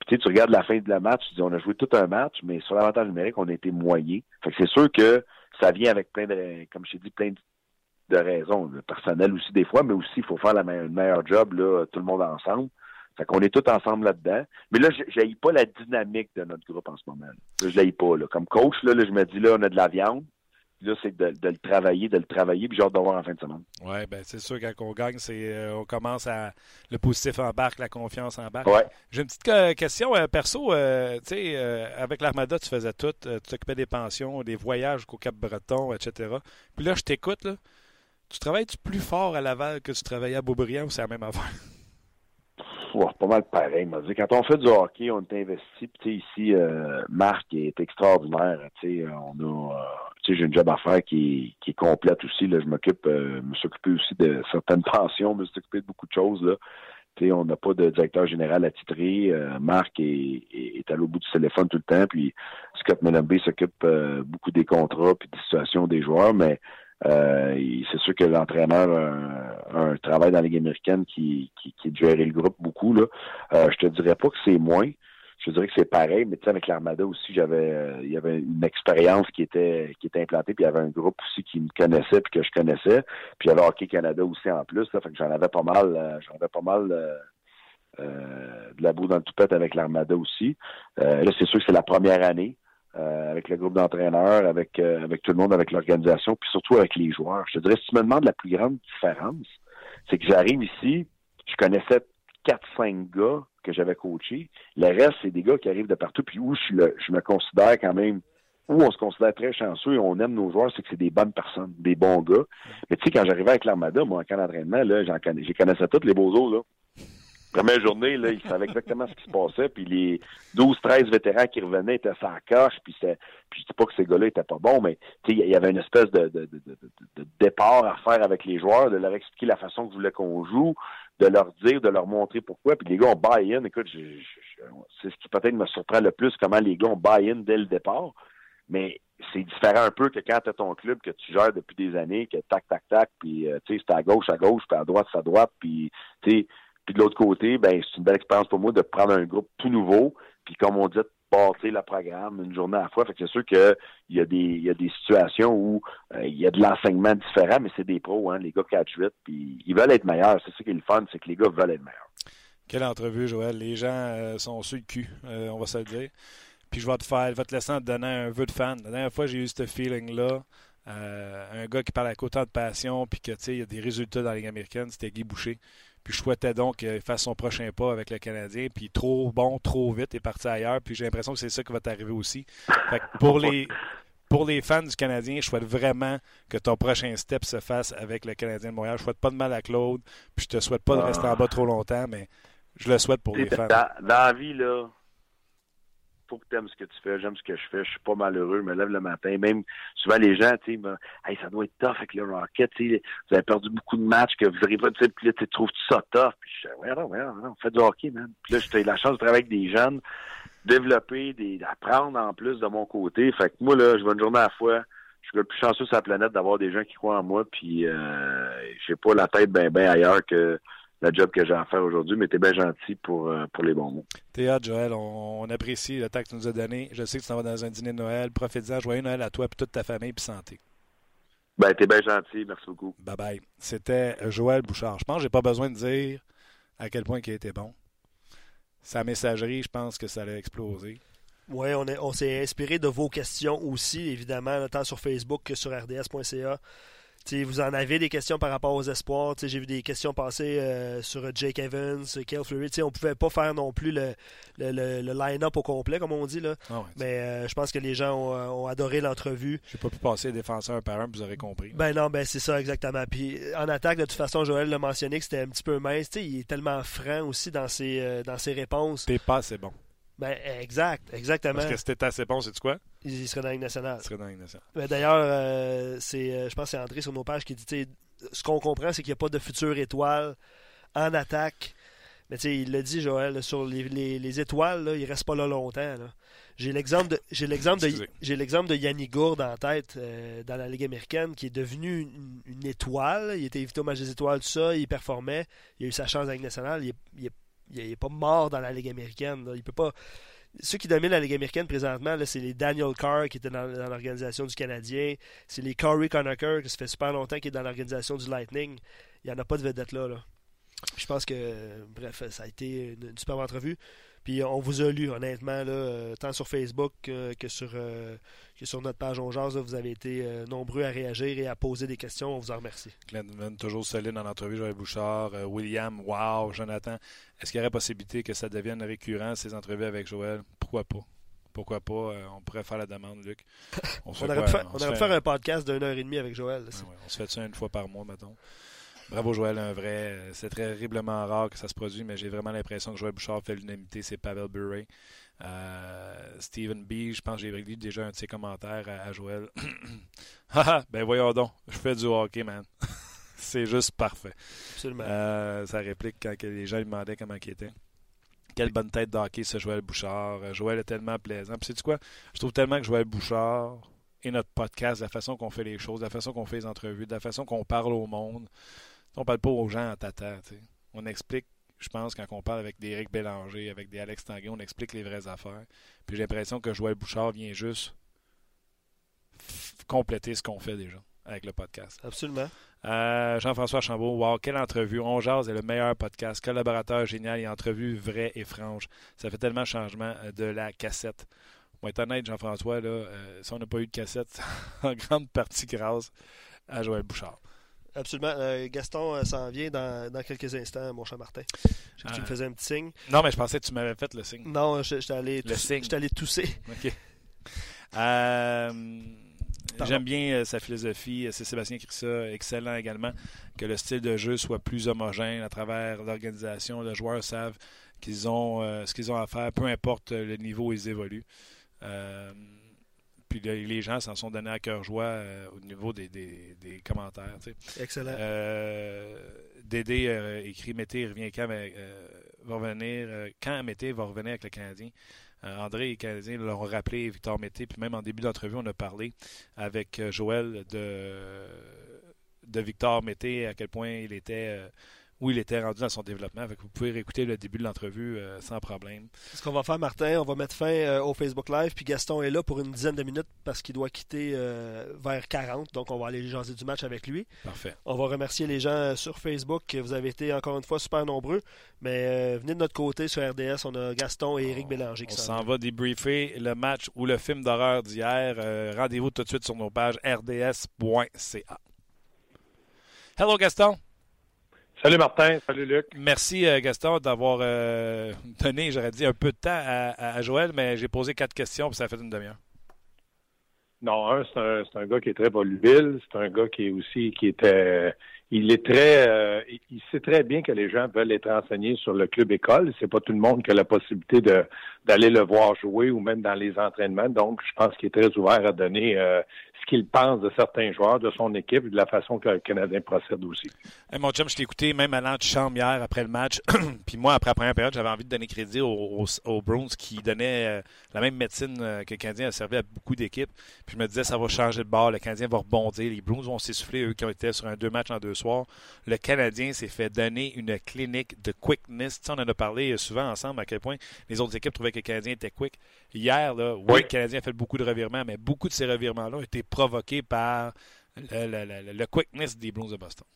Puis tu sais, tu regardes la fin de la match, tu dis on a joué tout un match, mais sur l'avantage numérique, on a été moyen. Fait que c'est sûr que ça vient avec plein de, comme je t'ai dit, plein de, raisons, le personnel aussi des fois, mais aussi il faut faire la le meilleur job là, tout le monde ensemble. Fait qu'on est tous ensemble là-dedans. Mais là, je pas la dynamique de notre groupe en ce moment. Là, je l'aille pas. Là. Comme coach, là, là, je me dis là, on a de la viande. Puis là, c'est de, de le travailler, de le travailler, puis j'ai hâte de voir en fin de semaine. Oui, ben c'est sûr, quand on gagne, c'est euh, on commence à. Le positif embarque, la confiance embarque. Ouais. J'ai une petite question euh, perso. euh, tu sais, avec l'Armada, tu faisais tout. tu t'occupais des pensions, des voyages jusqu'au Cap-Breton, etc. Puis là, je t'écoute. là. Tu travailles-tu plus fort à Laval que tu travaillais à Beaubriand ou c'est la même affaire? Pas mal pareil. Quand on fait du hockey, on est investi. Puis, ici, euh, Marc est extraordinaire. Sais, on a, euh, j'ai une job à faire qui qui est complète aussi. Là, je m'occupe, euh, me suis occupé aussi de certaines pensions, me suis occupé de beaucoup de choses. Là. Tu sais, on n'a pas de directeur général attitré. Euh, Marc est, est, à l'au bout du téléphone tout le temps. Puis Scott Mellenby s'occupe euh, beaucoup des contrats puis des situations des joueurs, mais euh, c'est sûr que l'entraîneur a un, travail dans la Ligue américaine qui, qui, qui est le groupe beaucoup. Là. Euh, je te dirais pas que c'est moins. Je te dirais que c'est pareil, mais tu sais, avec l'Armada aussi, j'avais euh, il y avait une expérience qui était qui était implantée, puis il y avait un groupe aussi qui me connaissait puis que je connaissais. Puis il y avait Hockey Canada aussi en plus. Là, fait que j'en avais pas mal, euh, j'en avais pas mal euh, de la boue dans le toupette avec l'Armada aussi. Là, c'est sûr que c'est la première année. Euh, avec le groupe d'entraîneurs, avec euh, avec tout le monde, avec l'organisation, puis surtout avec les joueurs. Je te dirais, si tu me demandes la plus grande différence, c'est que j'arrive ici, je connaissais 4-5 gars que j'avais coaché. Le reste, c'est des gars qui arrivent de partout, puis où je, me considère quand même, où on se considère très chanceux et on aime nos joueurs, c'est que c'est des bonnes personnes, des bons gars. Mais tu sais, quand j'arrivais avec l'Armada, moi, en camp d'entraînement, là, j'en connaissais tous les beaux-os, là. Première journée, là, ils savaient exactement ce qui se passait, puis les 12-13 vétérans qui revenaient étaient sans coche, puis c'est, puis je dis pas que ces gars-là étaient pas bons, mais il y avait une espèce de, de, de, de, départ à faire avec les joueurs, de leur expliquer la façon que vous voulez qu'on joue, de leur dire, de leur montrer pourquoi, puis les gars ont buy-in. Écoute, je, je, c'est ce qui peut-être me surprend le plus, comment les gars ont buy-in dès le départ, mais c'est différent un peu que quand tu ton club que tu gères depuis des années, que tac, tac, tac, puis euh, tu sais, c'est à gauche, à gauche, puis à droite, c'est à droite, puis tu sais, puis de l'autre côté, ben c'est une belle expérience pour moi de prendre un groupe tout nouveau, puis comme on dit, bâtir le programme une journée à la fois. Fait que c'est sûr qu'il y a des y a des situations où euh, il y a de l'enseignement différent, mais c'est des pros, hein, les gars 4-8, puis ils veulent être meilleurs. C'est ça qui est le fun, c'est que les gars veulent être meilleurs. Quelle entrevue, Joël. Les gens euh, sont sur le cul, euh, on va se le dire. Puis je vais te faire, te laisser en te donner un vœu de fan. La dernière fois, j'ai eu ce feeling-là. un gars qui parle avec autant de passion, puis que, tu sais, il y a des résultats dans la Ligue américaine, c'était Guy Boucher. Je souhaitais donc qu'il fasse son prochain pas avec le Canadien. Puis trop bon, trop vite, est parti ailleurs. Puis j'ai l'impression que c'est ça qui va t'arriver aussi. Fait que pour les. Pour les fans du Canadien, je souhaite vraiment que ton prochain step se fasse avec le Canadien de Montréal. Je souhaite pas de mal à Claude, puis je te souhaite pas de rester en bas trop longtemps, mais je le souhaite pour les fans. Dans, dans la vie, là, faut que tu aimes ce que tu fais. J'aime ce que je fais. Je suis pas malheureux. Je me lève le matin. Même souvent, les gens, tu sais, hey, ça doit être tough avec le Rocket. Vous avez perdu beaucoup de matchs que vous n'arrivez pas, puis là, tu trouves ça tough. Puis je dis, ouais, non, ouais, non, on fait du hockey, man. Puis là, j'ai eu la chance de travailler avec des jeunes, développer, des, apprendre en plus de mon côté. Fait que moi, là, je vais une journée à la fois. Je suis le plus chanceux sur la planète d'avoir des gens qui croient en moi, puis euh, j'ai pas la tête bien ben ailleurs que le job que j'ai à faire aujourd'hui, mais t'es bien gentil pour, euh, pour les bons mots. Hâte, Joël. On, apprécie le temps que tu nous as donné. Je sais que tu t'en vas dans un dîner de Noël. Profite-en. Joyeux Noël à toi et toute ta famille puis santé. Ben, t'es bien gentil. Merci beaucoup. Bye bye. C'était Joël Bouchard. Je pense que j'ai pas besoin de dire à quel point il a été bon. Sa messagerie, je pense que ça allait exploser. Oui, on, on s'est inspiré de vos questions aussi, évidemment, tant sur Facebook que sur rds.ca vous en avez des questions par rapport aux espoirs. J'ai vu des questions passer euh, sur Jake Evans, Kale Fleury. On pouvait pas faire non plus le, le, le, line-up au complet, comme on dit. Là. Ah Mais euh, je pense que les gens ont, adoré l'entrevue. J'ai pas pu passer défenseur un par un, vous aurez compris. Ben non, ben c'est ça, exactement. Puis en attaque, de toute façon, Joël l'a mentionné que c'était un petit peu mince. il est tellement franc aussi dans ses, euh, dans ses réponses. T'es pas assez bon. Ben, exact, exactement. Parce que c'était assez bon, c'est quoi? Il serait dans la Ligue nationale. Il serait dans la Ligue nationale. Ben, D'ailleurs, euh, c'est, euh, je pense que c'est André sur nos pages qui dit ce qu'on comprend, c'est qu'il n'y a pas de future étoile en attaque. Mais tu sais, il l'a dit, Joël, sur les, les, étoiles, là, il ne reste pas là longtemps. J'ai l'exemple de j'ai l'exemple de j'ai l'exemple de Yannick Gourde en tête euh, dans la Ligue américaine qui est devenu une, étoile. Il était invité au match des étoiles, tout ça, il performait, il a eu sa chance dans la Ligue nationale, il il il n'est pas mort dans la Ligue américaine. Il peut pas. Ceux qui dominent la Ligue américaine présentement, c'est les Daniel Carr qui étaient dans, l'organisation du Canadien. C'est les Corey Conacher qui se fait super longtemps qui est dans l'organisation du Lightning. Il n'y en a pas de vedette là. là. Je pense que, bref, ça a été une, une superbe entrevue. Puis on vous a lu, honnêtement, là, euh, tant sur Facebook que, sur, euh, que sur notre page On vous avez été euh, nombreux à réagir et à poser des questions. On vous en remercie. Glenn, toujours solide dans l'entrevue, Joël Bouchard. William, wow, Jonathan. Est-ce qu'il y aurait possibilité que ça devienne récurrent, ces entrevues avec Joël? Pourquoi pas? Pourquoi pas? on pourrait faire la demande, Luc. On, aurait pu faire, un podcast d'une heure et demie avec Joël. on se fait ça une fois par mois, mettons. Bravo Joël, un vrai. C'est terriblement rare que ça se produise, mais j'ai vraiment l'impression que Joël Bouchard fait l'unanimité, c'est Pavel Bure. Euh, Stephen B, je pense que j'ai lu déjà un de ses commentaires à, Joël. ben voyons donc, je fais du hockey, man. c'est juste parfait. Absolument. Euh, sa réplique quand les gens lui demandaient comment il était. Quelle bonne tête de hockey, ce Joël Bouchard. Euh, Joël est tellement plaisant. Puis, sais-tu quoi? Je trouve tellement que Joël Bouchard et notre podcast, la façon qu'on fait les choses, la façon qu'on fait les entrevues, la façon qu'on parle au monde, on parle pas aux gens en tata. On explique, je pense, quand on parle avec des Eric Bélanger, avec des Alex Tanguay, on explique les vraies affaires. Puis j'ai l'impression que Joël Bouchard vient juste compléter ce qu'on fait déjà avec le podcast. Absolument. Euh, Jean-François Chambault, wow, quelle entrevue. On jase est le meilleur podcast. Collaborateur génial et entrevue vraie et franche. Ça fait tellement changement euh, de la cassette. Pour être honnête, Jean-François, là, euh, si on n'a pas eu de cassette, en grande partie grâce à Joël Bouchard. Absolument. Euh, Gaston euh, s'en vient dans, dans, quelques instants, mon cher Martin. Je que tu me faisais un petit signe. Non, mais je pensais que tu m'avais fait le signe. Non, j'étais allé, allé tousser. OK. Euh, j'aime bien sa philosophie. C'est Sébastien qui ça. Excellent également. Que le style de jeu soit plus homogène à travers l'organisation. Les joueurs savent qu'ils ont ce qu'ils ont à faire, peu importe le niveau où ils évoluent. Puis les gens s'en sont donnés à cœur joie euh, au niveau des, commentaires. Excellent. Euh, Dédé euh, écrit Mété revient quand va revenir quand Mété va revenir avec le Canadien? André et le Canadien l'ont rappelé, Victor Mété, puis même en début d'entrevue, on a parlé avec Joël de, de Victor Mété, à quel point il était où il était rendu dans son développement. vous pouvez réécouter le début de l'entrevue euh, sans problème. Ce qu'on va faire, Martin, on va mettre fin euh, au Facebook Live, puis Gaston est là pour une dizaine de minutes parce qu'il doit quitter euh, vers 40, donc on va aller jaser du match avec lui. Parfait. On va remercier les gens sur Facebook. Vous avez été encore une fois super nombreux, mais venez de notre côté sur RDS, on a Gaston et Éric Bélanger qui On s'en va débriefer le match ou le film d'horreur d'hier. Rendez-vous tout de suite sur nos pages rds.ca. Hello Gaston. Salut Martin, salut Luc. Merci euh, Gaston d'avoir euh, donné, j'aurais dit, un peu de temps à, Joël, mais j'ai posé quatre questions et ça a fait une demi-heure. Non, un, c'est un, un, gars qui est très volubile, c'est un gars qui est aussi qui était il est très euh, il sait très bien que les gens veulent être enseignés sur le club école. C'est pas tout le monde qui a la possibilité de d'aller le voir jouer ou même dans les entraînements. Donc, je pense qu'il est très ouvert à donner ce qu'il pense de certains joueurs, de son équipe de la façon que le Canadien procède aussi. mon chum, je t'ai écouté même à l'antichambre hier après le match. puis moi, après la première période, j'avais envie de donner crédit aux, aux, Browns qui donnaient euh, la même médecine euh, que le Canadien a servi à beaucoup d'équipes. Puis je me disais, ça va changer de bord. Le Canadien va rebondir. Les Browns vont s'essouffler, eux qui ont été sur un deux matchs en deux soirs. Le Canadien s'est fait donner une clinique de quickness. on en a parlé souvent ensemble à quel point les autres équipes trouvaient que le Canadien était quick. Hier, là, oui, le Canadien a fait beaucoup de revirements, mais beaucoup de ces revirements-là ont été provoqué par le, quickness des Bruins de Boston.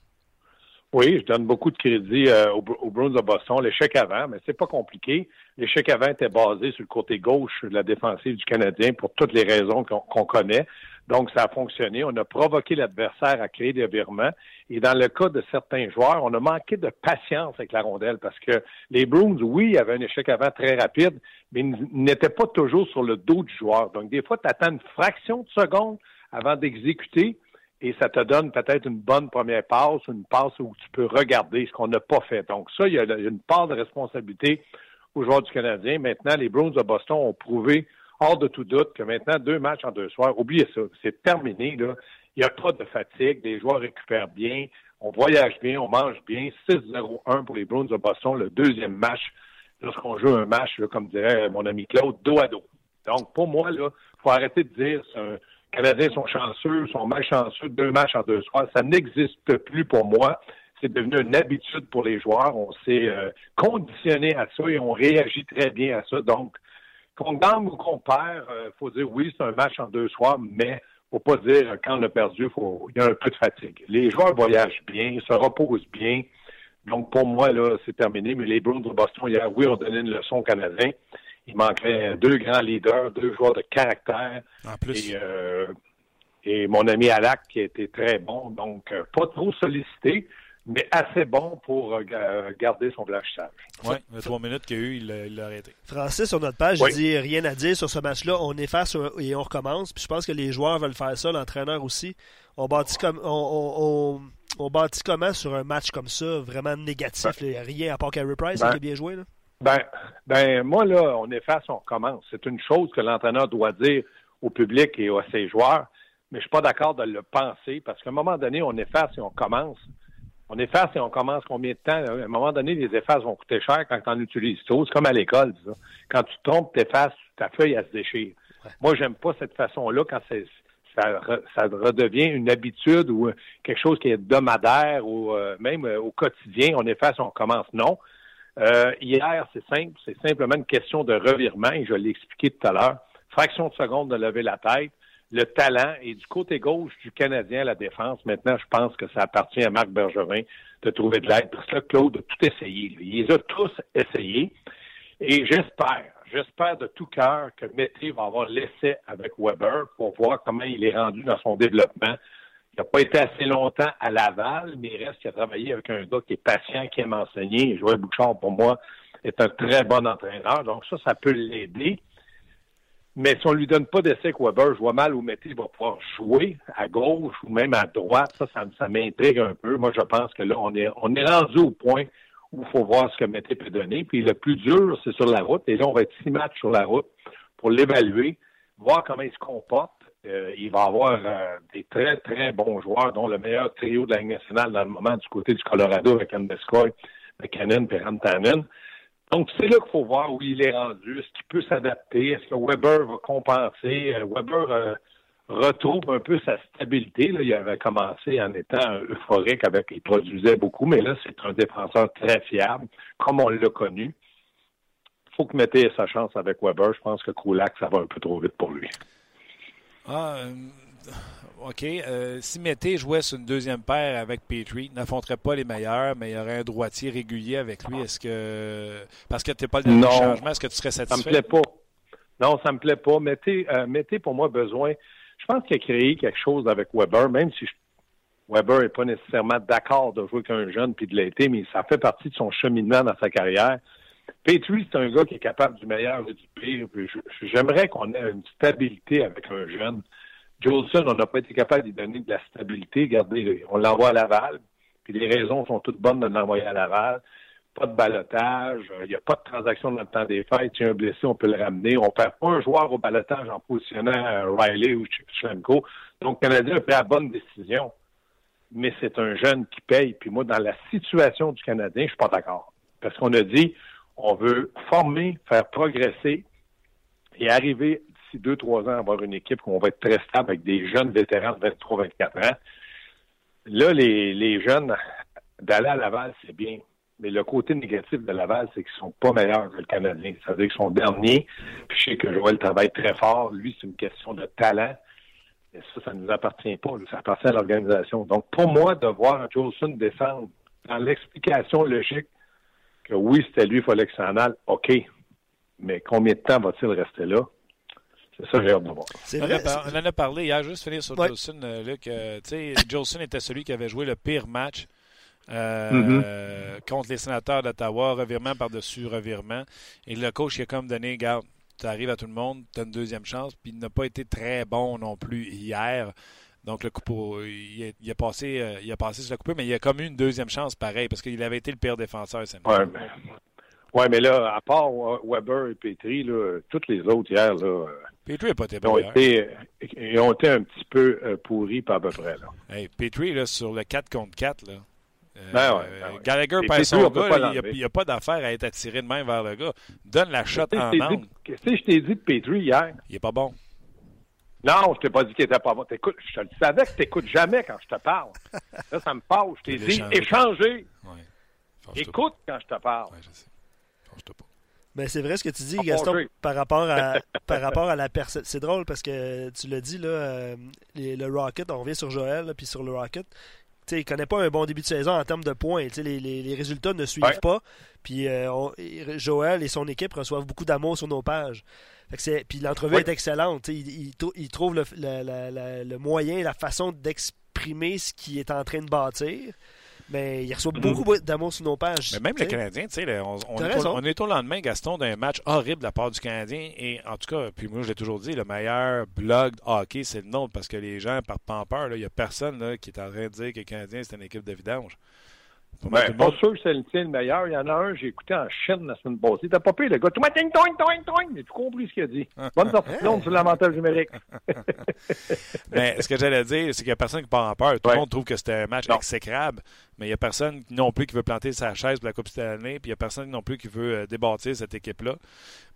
Oui, je donne beaucoup de crédit euh, aux, Bruins de Boston. L'échec avant, mais c'est pas compliqué. L'échec avant était basé sur le côté gauche de la défensive du Canadien pour toutes les raisons qu'on connaît. Donc, ça a fonctionné. On a provoqué l'adversaire à créer des virements. Et dans le cas de certains joueurs, on a manqué de patience avec la rondelle parce que les Bruins, oui, avait un échec avant très rapide, mais n'étaient pas toujours sur le dos du joueur. Donc, des fois, tu attends une fraction de seconde avant d'exécuter et ça te donne peut-être une bonne première passe, une passe où tu peux regarder ce qu'on n'a pas fait. Donc, ça, il y a une part de responsabilité aux joueurs du Canadien. Maintenant, les Bruins de Boston ont prouvé hors de tout doute que maintenant, deux matchs en deux soirs, oubliez ça, c'est terminé. Là. Il n'y a pas de fatigue, les joueurs récupèrent bien, on voyage bien, on mange bien. 6-0-1 pour les Bruins de Boston, le deuxième match, lorsqu'on joue un match, comme dirait mon ami Claude, dos à dos. Donc, pour moi, il faut arrêter de dire que les Canadiens sont chanceux, sont malchanceux, deux matchs en deux soirs. Ça n'existe plus pour moi. C'est devenu une habitude pour les joueurs. On s'est euh, conditionné à ça et on réagit très bien à ça. Donc, qu'on gagne ou qu'on perd, il euh, faut dire oui, c'est un match en deux soirs, mais faut pas dire quand on a perdu, faut, il y a un peu de fatigue. Les joueurs voyagent bien, se reposent bien. Donc, pour moi, là, c'est terminé. Mais les Bruins de Boston, hier, oui, ont donné une leçon au Canadien. Il manquait deux grands leaders, deux joueurs de caractère. En plus. Et, euh, et mon ami Alak, qui été très bon. Donc, euh, pas trop sollicité, mais assez bon pour euh, garder son blanchissage. Oui, les trois minutes qu'il a eu, il l'a arrêté. Francis, sur notre page, il dit rien à dire sur ce match-là. On efface et on recommence. Puis je pense que les joueurs veulent faire ça, l'entraîneur aussi. On bâtit comme on, on, bâtit comment sur un match comme ça, vraiment négatif. Ben, rien à part Carey Price ben, qui a bien joué. Là. Ben, ben, moi, là, on efface, on recommence. C'est une chose que l'entraîneur doit dire au public et à ses joueurs, mais je suis pas d'accord de le penser parce qu'à un moment donné, on efface et on commence on efface et on commence combien de temps? À un moment donné, les effaces vont coûter cher quand tu en utilises trop. C'est comme à l'école, ça. Quand tu tombes, tu effaces, ta feuille, elle se déchire. Moi, j'aime pas cette façon-là quand ça, redevient une habitude ou quelque chose qui est domadaire ou euh, même euh, au quotidien, on efface, on commence. Non. Euh, hier, c'est simple, c'est simplement une question de revirement, et je l'ai expliqué tout à l'heure. Fraction de seconde de lever la tête, le talent. Et du côté gauche du Canadien à la défense, maintenant, je pense que ça appartient à Marc Bergerin de trouver de l'aide. Parce que Claude a tout essayé. Il les a tous essayés. Et j'espère, j'espère de tout cœur que Mété va avoir l'essai avec Weber pour voir comment il est rendu dans son développement. Il n'a pas été assez longtemps à Laval, mais il reste qu'il a travaillé avec un gars qui est patient, qui aime enseigner. Joël Bouchard, pour moi, est un très bon entraîneur. Donc ça, ça peut l'aider. Mais si on lui donne pas d'essai avec Weber, je vois mal où Métis va pouvoir jouer à gauche ou même à droite. Ça, ça, m'intrigue un peu. Moi, je pense que là, on est, on est rendu au point où il faut voir ce que Métis peut donner. Puis le plus dur, c'est sur la route. Et là, on va être six matchs sur la route pour l'évaluer, voir comment il se comporte. Euh, il va avoir euh, des très, très bons joueurs, dont le meilleur trio de la Ligue nationale dans le moment du côté du Colorado avec Andescoy, McKinnon et Rantanen. Donc, c'est là qu'il faut voir où il est rendu. Est-ce qu'il peut s'adapter? Est-ce que Weber va compenser? Euh, Weber euh, retrouve un peu sa stabilité. Là, il avait commencé en étant euphorique avec, il produisait beaucoup, mais là, c'est un défenseur très fiable, comme on l'a connu. Il faut que ait sa chance avec Weber. Je pense que Koulak, ça va un peu trop vite pour lui. Ah, euh, OK. Euh, si Mété jouait sur une deuxième paire avec Petrie, n'affronterait pas les meilleurs, mais il y aurait un droitier régulier avec lui. Est-ce que. Parce que tu n'es pas le dernier changement, est-ce que tu serais satisfait? Ça me plaît pas. Non, ça me plaît pas. Mété, euh, Mété pour moi, besoin. Je pense qu'il a créé quelque chose avec Weber, même si Weber n'est pas nécessairement d'accord de jouer qu'un jeune puis de l'été, mais ça fait partie de son cheminement dans sa carrière. Petrie, c'est un gars qui est capable du meilleur et du pire. J'aimerais qu'on ait une stabilité avec un jeune. Jolson, on n'a pas été capable de lui donner de la stabilité. Regardez, on l'envoie à Laval, puis les raisons sont toutes bonnes de l'envoyer à Laval. Pas de balotage, il n'y a pas de transaction dans le temps des fêtes. Si un blessé, on peut le ramener. On ne perd pas un joueur au balotage en positionnant Riley ou Schlemko. Donc, le Canadien a pris la bonne décision. Mais c'est un jeune qui paye. Puis moi, dans la situation du Canadien, je ne suis pas d'accord. Parce qu'on a dit, on veut former, faire progresser et arriver deux, trois ans, avoir une équipe où on va être très stable avec des jeunes vétérans de 23, 24 ans. Là, les, jeunes, d'aller à Laval, c'est bien. Mais le côté négatif de Laval, c'est qu'ils sont pas meilleurs que le Canadien. Ça veut dire qu'ils sont derniers. Puis je sais que Joël travaille très fort. Lui, c'est une question de talent. Et ça, ça ne nous appartient pas. Ça appartient à l'organisation. Donc, pour moi, de voir Jolson descendre dans l'explication logique que oui, c'était lui, il fallait que ça en aille, OK. Mais combien de temps va-t-il rester là? C'est ça que j'ai hâte de voir. On, en a parlé hier, juste finir sur Jolson, euh, Luc. Euh, Jolson était celui qui avait joué le pire match euh, mm-hmm. contre les sénateurs d'Ottawa, revirement par-dessus revirement. Et le coach, il a comme donné, garde, tu arrives à tout le monde, tu as une deuxième chance, puis il n'a pas été très bon non plus hier. Donc, le coup, il, a, passé, il a passé sur le coupé, mais il a comme eu une deuxième chance pareil, parce qu'il avait été le pire défenseur samedi. Ouais, mais, ouais, mais là, à part Weber et Petri, là, toutes les autres hier, là, Petrie n'a pas été bon. Ils ont, été, ils ont été un petit peu euh, pourris, pas à peu près. Là. Hey, Petrie, là, sur le 4 contre 4, là, euh, ben ouais, ben Gallagher perd son gars, il n'y a, pas d'affaire à être attiré de main vers le gars. Donne la shot en angle. Qu'est-ce que je t'ai dit de Petrie hier? Il n'est pas bon. Non, je t'ai pas dit qu'il était pas bon. Écoute, je te savais que tu n'écoutes jamais quand je te parle. Là, ça me fâche. Je t'ai dit échanger. Ouais. Écoute quand je te parle. Ouais, je sais. Pas. Mais c'est vrai ce que tu dis, Gaston, par rapport à par rapport à la personne. C'est drôle parce que tu l'as dit, là, euh, le Rocket, on revient sur Joël, puis sur le Rocket. il ne connaît pas un bon début de saison en termes de points. Les, les, les, résultats ne suivent pas. Puis euh, Joël et son équipe reçoivent beaucoup d'amour sur nos pages. puis l'entrevue est excellente. Il, il, trouve le, le, moyen, la façon d'exprimer ce qu'il est en train de bâtir. Mais il reçoit mm. beaucoup d'amour sur nos pages. Mais même le Canadien, tu sais, on, est au, lendemain, Gaston, d'un match horrible de la part du Canadien. Et en tout cas, puis moi, je l'ai toujours dit, le meilleur blog hockey, c'est le nôtre parce que les gens partent pas en peur. Il n'y a personne là, qui est en train de dire que le Canadien, c'est une équipe de vidange. Ben, pas sûr que c'est le meilleur. Il y en a un, j'ai écouté en chaîne la semaine passée. T'as pas payé le gars. Tout ting, toing, toing, toing. Mais tu compris ce qu'il a dit. Bonne sortie sur l'avantage numérique. mais ce que j'allais dire, c'est qu'il n'y a personne qui part en peur. Tout le monde trouve que c'était un match exécrable. Mais il n'y a personne non plus qui veut planter sa chaise pour la Coupe Stanley. Puis il n'y a personne non plus qui veut euh, débâtir cette équipe-là.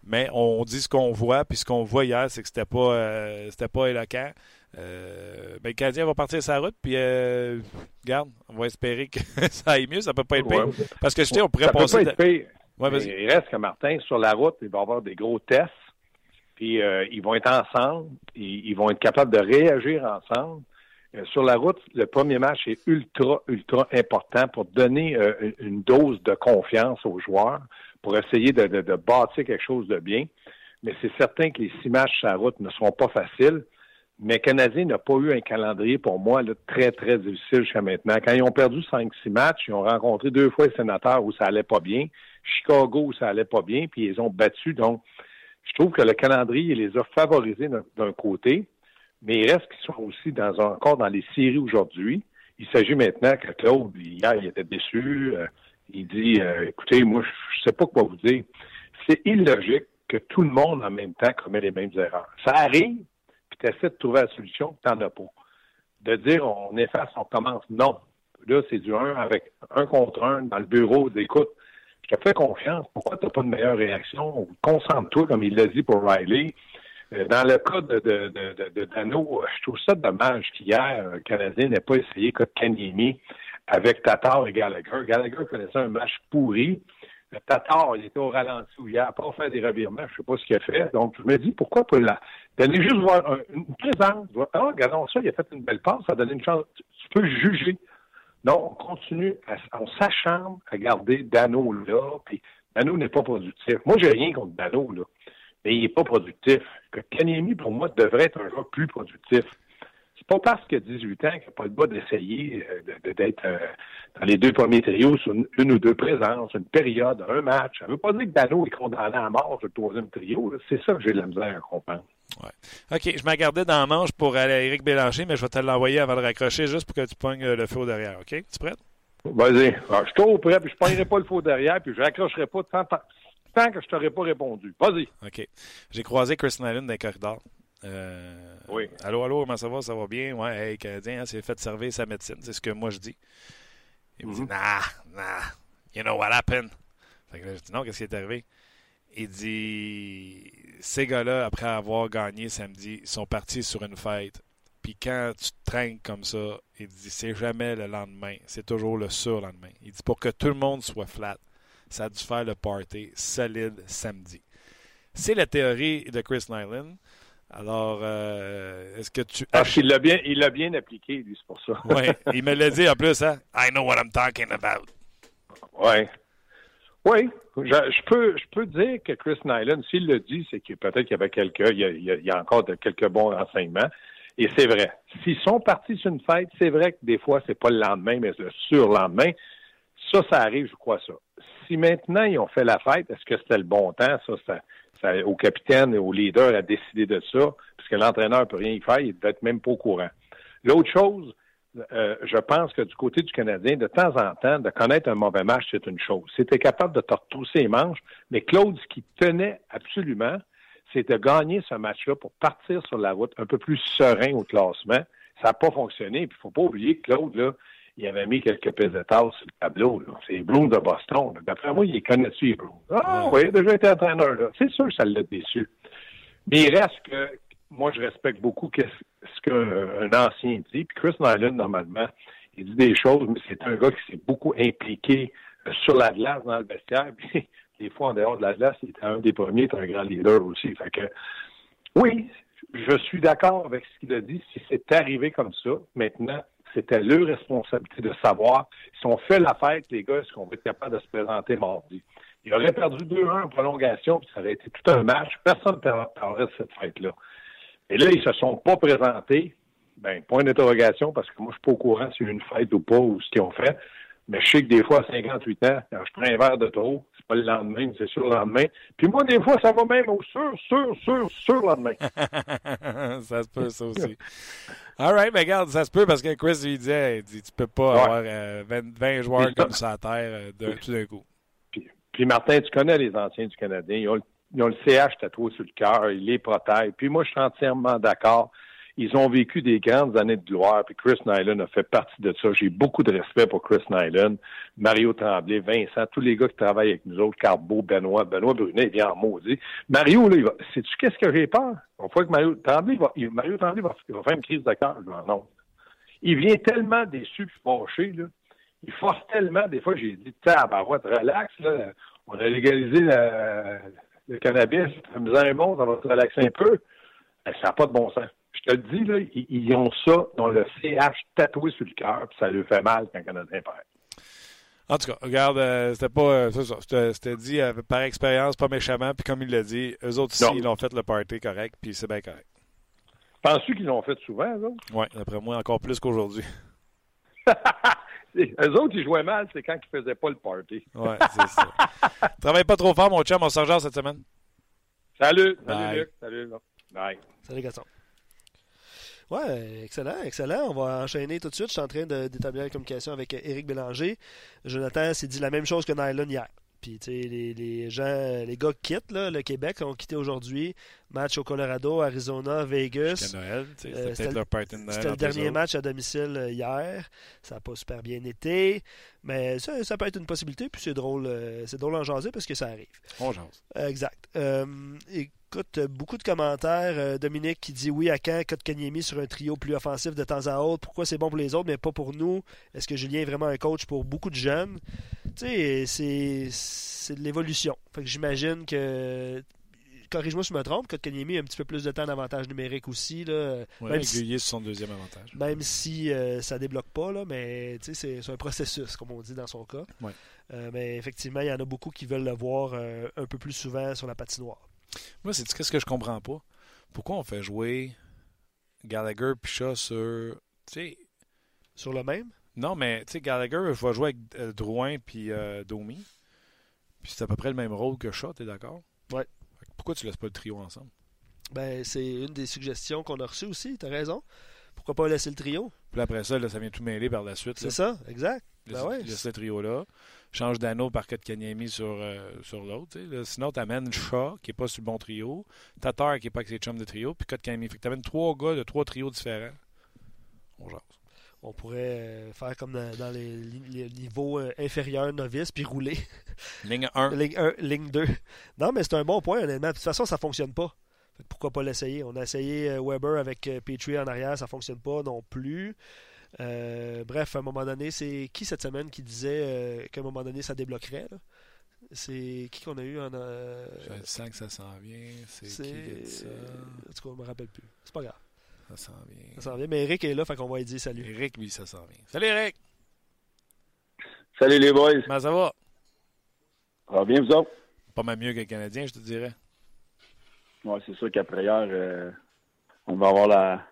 Mais on dit ce qu'on voit. Puis ce qu'on voit hier, c'est que c'était pas, euh, c'était pas éloquent. Euh, ben, le Canadien va partir sa route, puis euh, regarde, on va espérer que ça aille mieux. Ça peut pas être pire. Parce que je sais, on pourrait ça passer. Peut pas être pire. il reste que Martin, sur la route, il va avoir des gros tests, puis euh, ils vont être ensemble, ils, vont être capables de réagir ensemble. Euh, sur la route, le premier match est ultra, ultra important pour donner une dose de confiance aux joueurs, pour essayer de, de, de bâtir quelque chose de bien. Mais c'est certain que les six matchs sur la route ne seront pas faciles. Mais Canadien n'a pas eu un calendrier pour moi là, très, très difficile jusqu'à maintenant. Quand ils ont perdu 5-6 matchs, ils ont rencontré deux fois les sénateurs où ça allait pas bien, Chicago où ça allait pas bien, puis ils ont battu. Donc, je trouve que le calendrier les a favorisés d'un côté, mais il reste qu'ils sont aussi encore dans les séries aujourd'hui. Il s'agit maintenant que Claude, hier, il était déçu. Euh, il dit euh, écoutez, moi, je sais pas quoi vous dire. C'est illogique que tout le monde en même temps commet les mêmes erreurs. Ça arrive, tu essaies de trouver la solution, tu n'en as pas. De dire on efface, on commence, non. Là, c'est du un avec un contre un dans le bureau. Écoute, je te fais confiance. Pourquoi tu n'as pas de meilleure réaction? Concentre-toi, comme il l'a dit pour Riley. Euh, dans le cas de, de, de, je trouve ça dommage qu'hier, le Canadien n'ait pas essayé de Kanyemi avec Tatar et Gallagher. Gallagher connaissait un match pourri. Tatar, il était au ralenti hier, pas faire des revirements, je ne sais pas ce qu'il a fait. Donc, je me dis, pourquoi pas là? D'aller juste voir une présence. Ah, regardons ça, il a fait une belle passe, ça a donné une chance. Tu peux juger. Non, on continue, on s'acharne à garder Dano là, puis Dano n'est pas productif. Moi, j'ai rien contre Dano, là, mais il n'est pas productif. Que Kanyemi, pour moi, devrait être un joueur plus productif pas parce qu'il a 18 ans qu'il n'a pas le droit d'essayer euh, d'être euh, dans les deux premiers trios sur une, ou deux présences, une période, un match. Ça ne veut pas dire que Dano est condamné à mort sur le troisième trio. C'est ça que j'ai de la misère à comprendre. Ouais. OK, je m'aggardais dans la manche pour aller à Éric Bélanger, mais je vais te l'envoyer avant de raccrocher juste pour que tu pognes le feu derrière. OK? Tu es prêt? Vas-y. je suis trop prêt, puis je ne pognerai pas le feu derrière, puis je ne raccrocherai pas tant, tant que je ne t'aurai pas répondu. Vas-y. OK. J'ai croisé Chris Nyland dans les corridors. Euh, oui. Allô, allô, comment ça va? Ça va bien? Ouais, hey, Canadien, c'est fait servir sa médecine. C'est ce que moi je dis. Il me dit, mm-hmm. nah, nah, you know what happened? Fait que là, je dis, non, qu'est-ce qui est arrivé? Il dit, ces gars-là, après avoir gagné samedi, sont partis sur une fête. Puis quand tu te traînes comme ça, il dit, c'est jamais le lendemain, c'est toujours le surlendemain. Il dit, pour que tout le monde soit flat, ça a dû faire le party solide samedi. C'est la théorie de Chris Nyland. Alors, euh, est-ce que tu. Ah, il l'a bien, il l'a bien appliqué, lui, c'est pour ça. oui, il me l'a dit en plus, hein? I know what I'm talking about. Oui. Oui, je, peux, je peux dire que Chris Nyland, s'il le dit, c'est que peut-être qu'il y avait quelques, il y, a, encore quelques bons renseignements. Et c'est vrai. S'ils sont partis sur une fête, c'est vrai que des fois, c'est pas le lendemain, mais le surlendemain. Ça, ça arrive, je crois ça. Si maintenant ils ont fait la fête, est-ce que c'était le bon temps? Ça, ça au capitaine et au leader à décider de ça, puisque l'entraîneur ne peut rien y faire, il ne doit être même pas au courant. L'autre chose, euh, je pense que du côté du Canadien, de temps en temps, de connaître un mauvais match, c'est une chose. C'était capable de te retrousser les manches, mais Claude, ce qui tenait absolument, c'est de gagner ce match-là pour partir sur la route un peu plus serein au classement. Ça n'a pas fonctionné. Puis il ne faut pas oublier que Claude, là, il avait mis quelques pesetas sur le tableau. C'est Bloom de Boston. D'après moi, il connaît dessus, Bloom. Ah oui, il a déjà été entraîneur. là. C'est sûr que ça l'a déçu. Mais il reste que moi, je respecte beaucoup ce qu'un ancien dit. Puis Chris Nyland, normalement, il dit des choses, mais c'est un gars qui s'est beaucoup impliqué euh, sur la glace dans le vestiaire. Puis, des fois, en dehors de la glace, il était un des premiers, il un grand leader aussi. Fait que, oui, je suis d'accord avec ce qu'il a dit. Si c'est arrivé comme ça, maintenant, c'était leur responsabilité de savoir si on fait la fête, les gars, est-ce qu'on va être capable de se présenter mardi? Il aurait perdu 2-1 en prolongation, puis ça aurait été tout un match. Personne ne parlerait de cette fête-là. Et là, ils se sont pas présentés. Ben, point d'interrogation, parce que moi, je suis pas au courant s'il y a une fête ou pas, ou ce qu'ils ont fait. Mais je sais que des fois, à 58 ans, quand je prends un verre de trop, c'est pas le lendemain, c'est sur le lendemain. Puis moi, des fois, ça va même au sur, sur, sur, sur lendemain. ça se peut, ça aussi. All right, mais regarde, ça se peut parce que Chris lui disait, il dit, tu peux pas avoir 20, euh, joueurs comme ça à terre euh, tout d'un coup. Puis, Martin, tu connais les anciens du Canadien. Ils ont, le, ils ont le CH tatoué sur le cœur, ils les protègent. Puis moi, je suis entièrement d'accord. Ils ont vécu des grandes années de gloire, puis Chris Nyland a fait partie de ça. J'ai beaucoup de respect pour Chris Nyland, Mario Tremblay, Vincent, tous les gars qui travaillent avec nous autres, Carbo, Benoît, Benoît Brunet, il vient en maudit. Mario, là, il va, sais-tu qu'est-ce que j'ai peur? On voit que Mario Tremblay va, Mario Tremblay va, faire une crise de cœur, non. Il vient tellement déçu et fâché, là. Il force tellement, des fois, j'ai dit, barouette, relax, là. On a légalisé le cannabis, ça me un bon, ça va te relaxer un peu. Ça n'a pas de bon sens te le dis, là, ils, ont ça dans le CH tatoué sur le cœur, puis ça lui fait mal quand le Canadien perd. En tout cas, regarde, euh, c'était pas. Euh, ça, c'était dit euh, par expérience, pas méchamment, puis comme il l'a dit, eux autres ici, ils ont fait le party correct, puis c'est bien correct. Penses-tu qu'ils l'ont fait souvent, eux autres? Oui, d'après moi, encore plus qu'aujourd'hui. eux autres, ils jouaient mal, c'est quand ils faisaient pas le party. Oui, c'est ça. Travaille pas trop fort, mon chum, on se cette semaine. Salut, salut Bye. Luc, salut. Bye. Salut, Gaston. Ouais, excellent, excellent. On va enchaîner tout de suite. Je suis en train d'établir la communication avec Éric Bélanger. Jonathan s'est dit la même chose que Nylon hier. Puis, tu sais, les, les gens, les gars qui quittent, là, le Québec, ont quitté aujourd'hui. Match au Colorado, Arizona, Vegas. Jusqu'à Noël, tu sais, Euh, c'était le- Noël. C'était le dernier match à domicile euh, hier. Ça n'a pas super bien été. Mais ça, ça peut être une possibilité. Puis c'est drôle, euh, c'est drôle en jaser parce que ça arrive. On jase. Exact. Écoute, beaucoup de commentaires. Dominique qui dit oui à quand Kotkaniemi sur un trio plus offensif de temps à autre? Pourquoi c'est bon pour les autres, mais pas pour nous? Est-ce que Julien est vraiment un coach pour beaucoup de jeunes? Tu sais, c'est, c'est de l'évolution. Fait que j'imagine que. Corrige-moi si je me trompe, Kotkaniemi a un petit peu plus de temps d'avantage numérique aussi. Là, Ouais, même si, son deuxième avantage. même si euh, ça débloque pas, là, mais c'est, un processus, comme on dit dans son cas. Ouais. Euh, mais effectivement, il y en a beaucoup qui veulent le voir euh, un peu plus souvent sur la patinoire. Moi, c'est qu'est-ce que je comprends pas? Pourquoi on fait jouer Gallagher puis Shaw sur. Tu sais, Sur le même? non, mais tu sais, Gallagher, vais jouer avec euh, Drouin puis Domi. Puis c'est à peu près le même rôle que Shaw, t'es d'accord? Ouais. Pourquoi tu laisses pas le trio ensemble? Ben, c'est une des suggestions qu'on a reçues aussi, t'as raison. Pourquoi pas laisser le trio? Puis après ça, là, ça vient tout mêler par la suite. C'est ça, exact. Laisse, Ben ouais. laisse le trio-là. Change d'anneau par Kotkaniemi sur, euh, sur l'autre. Sinon, tu amènes Shaw, qui n'est pas sur le bon trio. Tatar, qui n'est pas avec ses chums de trio. Puis Kotkaniemi. Fait que tu amènes trois gars de trois trios différents. On jase. On pourrait euh, faire comme dans, dans les, les niveaux euh, inférieurs novices, puis rouler. Ligne 1. ligne 1, ligne 2. Non, mais c'est un bon point, honnêtement. De toute façon, ça fonctionne pas. Fait que pourquoi pas l'essayer? On a essayé euh, Weber avec Petrie en arrière, ça fonctionne pas non plus. Euh, bref, à un moment donné, c'est qui cette semaine qui disait euh, qu'à un moment donné, ça débloquerait? là? C'est qui qu'on a eu en... euh, Je sens que ça s'en vient. C'est qui c'est... qui a dit ça? En tout cas, je me rappelle plus. C'est pas grave. Ça s'en vient. Ça s'en vient. Mais Eric est là, fait qu'on va lui dire salut. Eric, lui, ça s'en vient. Salut, Eric! Salut les boys. Comment ça va? Ça va bien, vous autres? Pas mal mieux que le Canadien, je te dirais. Ouais, c'est sûr qu'après hier, euh, on va avoir la,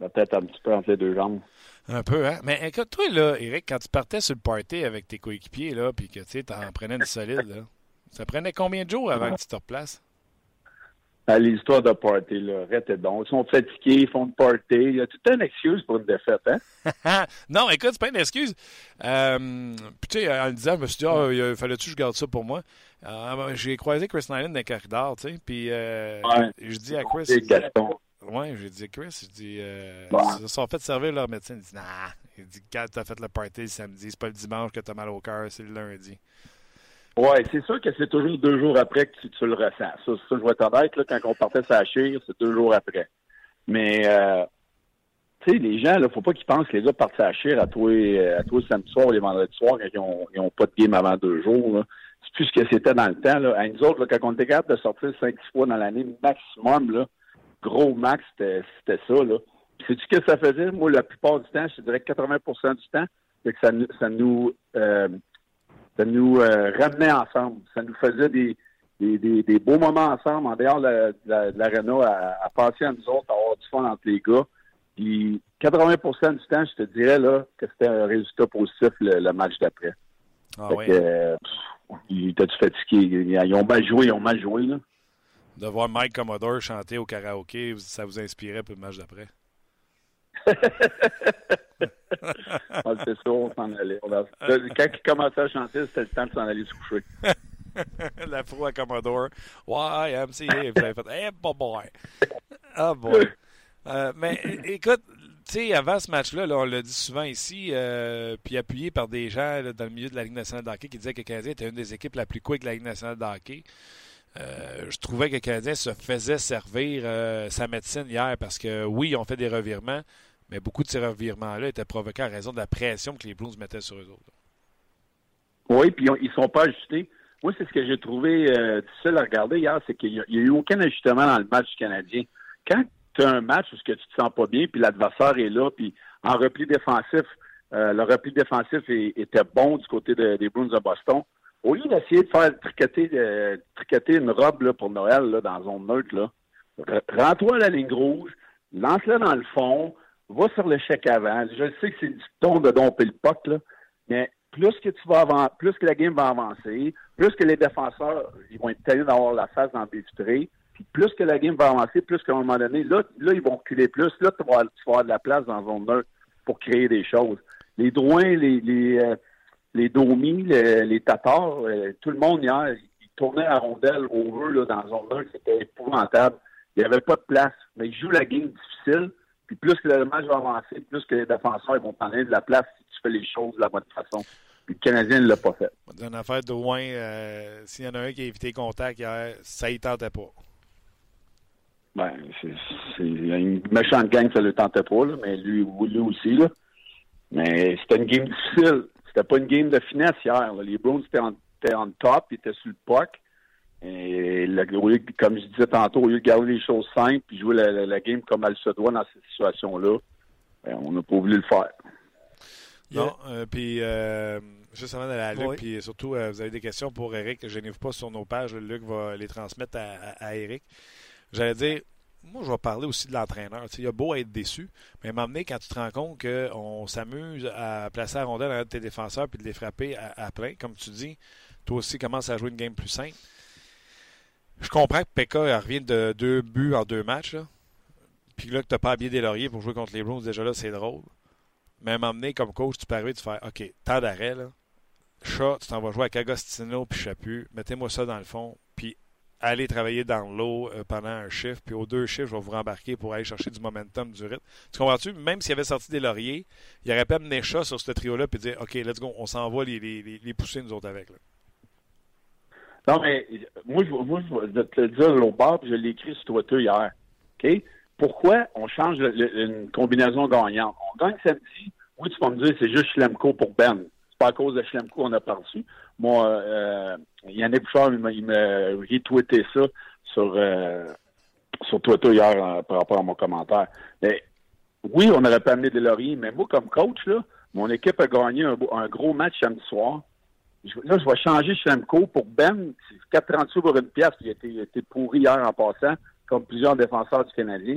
la tête un petit peu entre les deux jambes. Un peu, hein? Mais écoute, toi, là, Eric, quand tu partais sur le party avec tes coéquipiers, là, puis que, tu sais, t'en prenais une solide, là, ça prenait combien de jours avant que tu te replaces? Ah, les histoires de party, là, arrêtez donc. Ils sont fatigués, ils font de party. Il y a toute une excuse pour une défaite, hein? non, écoute, c'est pas une excuse. Euh, puis, tu sais, en le disant, je me suis dit, ah, il fallait-tu que je garde ça pour moi? Euh, J'ai croisé Chris Nyland dans le corridor, tu sais, puis euh, Ouais. je dis à Chris, Gaston. ouais, j'ai dit, Chris, je dis, euh, Bon. ils se sont fait servir leur médecin. Il dit, nah, il dit, quand t'as fait le party le samedi, c'est pas le dimanche que t'as mal au cœur, c'est le lundi. Ouais, c'est sûr que c'est toujours deux jours après que tu, le ressens. Ça, ça, je vais honnête, là, quand on partait sa chire, c'est deux jours après. Mais, euh, tu sais, les gens, là, faut pas qu'ils pensent que les gars partent sa chire à toi, à toi le samedi soir ou les vendredis soirs quand ils ont, ils ont pas de game avant deux jours. C'est plus ce que c'était dans le temps, là. À nous autres, quand on était capable de sortir cinq, six fois dans l'année maximum, là, gros max, c'était ça, là. Sais-tu ce que ça faisait? Moi, la plupart du temps, je dirais que 80% du temps, c'est ça, ça nous, euh, ça nous euh, ramenait ensemble. Ça nous faisait des, des, des, des beaux moments ensemble en dehors de la- de l'aréna à, à passer à nous autres, à avoir du fun entre les gars. Puis 80% du temps, je te dirais là que c'était un résultat positif le, le match d'après. Ah ouais. que, euh, pff, ils étaient fatigués? Ils ont mal joué, ils ont mal joué. Là. De voir Mike Commodore chanter au karaoké, ça vous inspirait pour le match d'après? On le fait ça, on s'en allait. On a- Quand ils commençaient à chanter, c'était le temps de s'en aller se coucher. L'afro à Commodore. YMCA. Vous avez fait, hey, boy. Ah, boy. Euh, mais écoute, tu sais, avant ce match-là, là, on l'a dit souvent ici, euh, puis appuyé par des gens là, dans le milieu de la Ligue nationale de hockey qui disaient que le Canadien était une des équipes la plus quick de la Ligue nationale de hockey. Euh, je trouvais que le Canadien se faisait servir sa médecine hier parce que oui, ils ont fait des revirements, mais beaucoup de ces revirements-là étaient provoqués à raison de la pression que les Blues mettaient sur eux autres. Oui, puis ils ils sont pas ajustés. Moi, c'est ce que j'ai trouvé euh, difficile à regarder hier, c'est qu'il n'y a, eu aucun ajustement dans le match du Canadien. Quand tu as un match où que tu te sens pas bien, puis l'adversaire est là, puis en repli défensif, euh, le repli défensif était bon du côté de- des Bruins de Boston. Au lieu d'essayer de faire tricoter, euh, une robe là, pour Noël là, dans la zone neutre, là, re- rends-toi à la ligne rouge, lance-le dans le fond, va sur le chèque avant. Je sais que c'est du ton de domper le puck, là, mais plus que tu vas avancer, plus que la game va avancer, plus que les défenseurs ils vont être tannés d'avoir la face dans le puis plus que la game va avancer, plus qu'à un moment donné, là, là, ils vont reculer plus. Là, tu vas, avoir de la place dans zone neutre pour créer des choses. Les droits, les, les, euh, les domis, les, tatars, euh, tout le monde hier, ils tournaient à rondelle au vœu là, dans zone neutre, c'était épouvantable. Il n'y avait pas de place. Mais ils jouent la game difficile. Puis plus que le match va avancer, plus que les défenseurs vont prendre de la place si tu fais les choses de la bonne façon. Puis le Canadien ne l'a pas fait. Dans affaire de loin, euh, s'il y en a un qui a évité contact hier, ça y tentait pas. Ben, c'est une méchante gang, ça ne le tentait pas, là, mais lui, lui aussi. Là. Mais c'était une game difficile. C'était pas une game de finesse hier. Les Browns étaient en, top, ils étaient sur le puck. Et comme je disais tantôt, au lieu de garder les choses simples et jouer la, game comme elle se doit dans cette situation-là, ben, on n'a pas voulu le faire. Non, euh, puis euh, juste avant d'aller à Luc, puis surtout, euh, vous avez des questions pour Eric, je n'ai pas sur nos pages, Luc va les transmettre à, à, Eric. J'allais dire, moi, je vais parler aussi de l'entraîneur. Il a beau être déçu, mais m'amener quand tu te rends compte qu'on s'amuse à placer la rondelle dans tes défenseurs puis de les frapper à, à plein, comme tu dis, toi aussi commence à jouer une game plus simple. Je comprends que Pekka revient de deux buts en deux matchs. Puis là, que tu n'as pas habillé des lauriers pour jouer contre les Browns, déjà là, c'est drôle. Mais m'emmener comme coach, tu peux arriver tu fais OK, temps d'arrêt, là. Chat, tu t'en vas jouer avec Agostino puis Chapu. Mettez-moi ça dans le fond. Puis allez travailler dans l'eau euh, pendant un chiffre. Puis aux deux chiffres, je vais vous rembarquer pour aller chercher du momentum, du rythme. Tu comprends-tu? Même s'il avait sorti des lauriers, il aurait pu amener chat sur ce trio-là puis dire OK, let's go, on s'envoie les, les, les, pousser nous autres avec. Là. Non, mais moi, je, moi, je vais te le dire l'autre part, puis je l'ai écrit sur Twitter hier. Pourquoi on change une combinaison gagnante? On gagne samedi. Oui, tu vas me dire, c'est juste Schlemko pour Ben. C'est pas à cause de Schlemko qu'on a perdu. Moi, euh, Yannick Bouchard, il m'a retweeté ça sur, euh, sur Twitter hier euh, par rapport à mon commentaire. Mais oui, on aurait pas amené des lauriers, mais moi, comme coach, là, mon équipe a gagné un, un gros match samedi soir là, je vais changer Schlemko pour Ben. 4,30 sous pour une pièce qui a été, pourri hier en passant, comme plusieurs défenseurs du Canadien.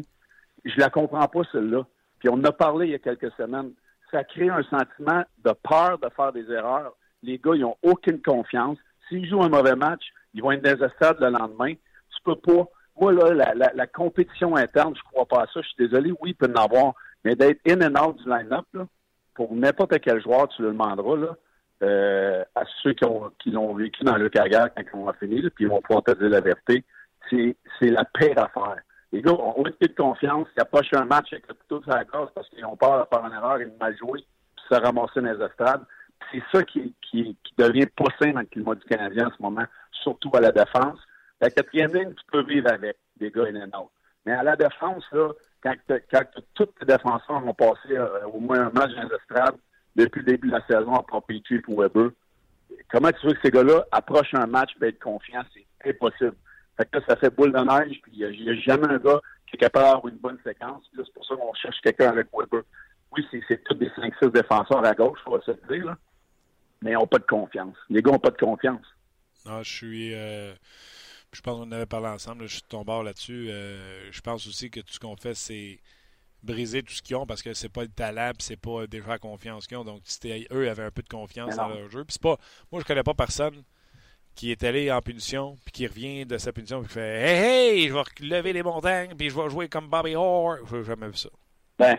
Je la comprends pas, celle-là. Puis on en a parlé il y a quelques semaines. Ça crée un sentiment de peur de faire des erreurs. Les gars, ils n'ont aucune confiance. S'ils jouent un mauvais match, ils vont être stade le lendemain. Tu peux pas. Moi, là, la, compétition interne, je crois pas à ça. Je suis désolé, oui, il peut en avoir. Mais d'être in and out du line-up, pour n'importe quel joueur, tu le demanderas, là, euh, à ceux qui, qui l'ont vécu dans le carrière quand ils vont finir, puis ils vont pouvoir te dire la vérité, c'est, la pire affaire. Les gars ont été de confiance, ils approchent un match avec le couteau sur la gorge parce qu'ils ont peur de faire une erreur et de mal jouer, puis se ramasser dans les estrades. C'est ça qui, qui, devient pas sain dans le climat du Canadien en ce moment, surtout à la défense. La quatrième ligne, tu peux vivre avec des gars et des autres. Mais à la défense, là, quand, quand tous les défenseurs vont passer euh, au moins un match dans les estrades, depuis le début de la saison à Petrie pour Weber. Comment tu veux que ces gars-là approchent un match et être confiants? C'est impossible. Fait que ça fait boule de neige, puis il n'y a, jamais un gars qui est capable d'avoir une bonne séquence. C'est pour ça qu'on cherche quelqu'un avec Weber. Oui, c'est tous des 5-6 défenseurs à gauche, faut se dire, là. mais ils n'ont pas de confiance. Les gars n'ont pas de confiance. Non, je suis. Euh, je pense qu'on avait parlé ensemble, je suis de ton bord là-dessus. Euh, je pense aussi que tout ce qu'on fait, c'est briser tout ce qu'ils ont parce que c'est pas le talent c'est pas déjà la confiance qu'ils ont. Donc, eux avaient un peu de confiance dans leur jeu. Puis c'est pas. Moi, je connais pas personne qui est allé en punition puis qui revient de sa punition et qui fait Hey, hey, je vais lever les montagnes puis je vais jouer comme Bobby Orr. Je n'ai jamais vu ça. Ben,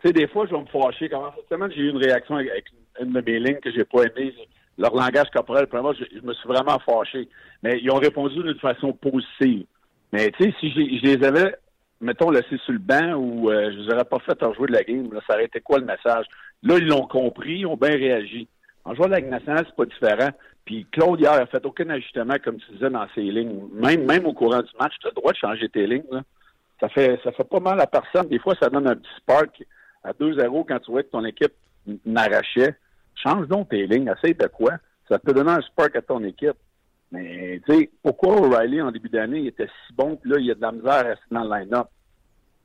tu sais, des fois, je vais me fâcher. Comment cette j'ai eu une réaction avec une de mes lignes que j'ai pas aimé. Leur langage corporel, pour moi, je, je, me suis vraiment fâché. Mais ils ont répondu d'une façon positive. Mais tu sais, si je, je les avais mettons, laissé sur le banc ou euh, je ne vous aurais pas fait rejouer de la game, ça aurait été quoi le message? Là, ils l'ont compris, ils ont bien réagi. En jouant de la nationale, c'est pas différent. Puis Claude, hier, a fait aucun ajustement, comme tu disais, dans ses lignes. Même, même au courant du match, tu as le droit de changer tes lignes. Ça fait ça fait pas mal à personne. Des fois, ça donne un petit spark à 2-0 quand tu vois que ton équipe n'arrachait. Change donc tes lignes. Essaye de quoi? Ça peut donner un spark à ton équipe. Mais, tu sais, pourquoi O'Reilly, en début d'année, il était si bon, puis là, il y a de la misère à rester dans le line-up?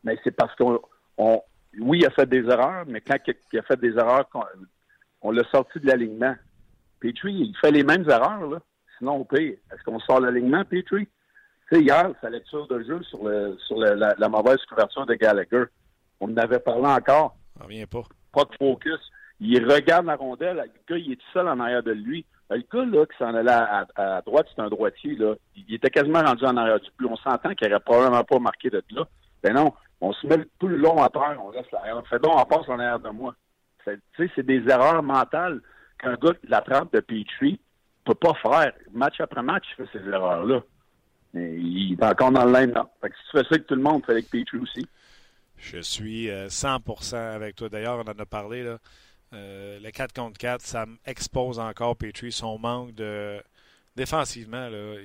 Mais c'est parce qu'on, oui, il a fait des erreurs, mais quand il a fait des erreurs, on, l'a sorti de l'alignement. Petrie, il fait les mêmes erreurs, là. Sinon, on paye. Est-ce qu'on sort l'alignement, Petrie? Tu sais, hier, sa lecture de jeu sur, le, sur le, la, la, mauvaise couverture de Gallagher, on en avait parlé encore. Ça revient pas. Pas de focus. Il regarde la rondelle. Le gars, il est tout seul en arrière de lui. Le gars là, qui s'en allait à, à, droite, c'est un droitier. Là. Il était quasiment rendu en arrière du but. On s'entend qu'il n'aurait probablement pas marqué de là. Ben non, on se met tout le long à terre, on reste là. On fait donc, on passe en arrière de moi. C'est des erreurs mentales qu'un gars qui l'attrape de Petrie peut pas faire. Match après match, il fait ces erreurs-là. Il est encore dans le là. Fait que si tu fais ça avec tout le monde, fais avec Petrie aussi. Je suis 100% euh, avec toi. D'ailleurs, on en a parlé. Là. Euh, le 4 contre 4, ça expose encore Petrie, son manque de. Défensivement, là,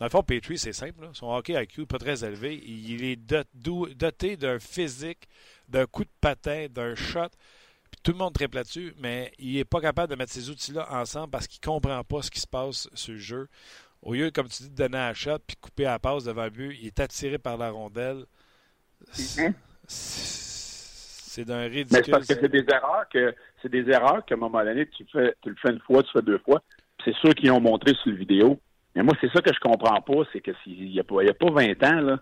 dans le fond, Petrie, c'est simple. Son hockey IQ n'est pas très élevé. Il est doté d'un physique, d'un coup de patin, d'un shot. tout le monde triple là-dessus, mais il n'est pas capable de mettre ces outils-là ensemble parce qu'il ne comprend pas ce qui se passe sur le jeu. Au lieu, comme tu dis, de donner un shot puis couper à la passe devant le but, il est attiré par la rondelle. C'est d'un ridicule. Mais parce que c'est des erreurs que c'est des erreurs qu'à un moment donné, tu, fais, tu le fais une fois, tu le fais deux fois. C'est ceux qui ont montré sur la vidéo. Mais moi, c'est ça que je comprends pas, c'est que s'il n'y a, pas, a pas 20 ans, là,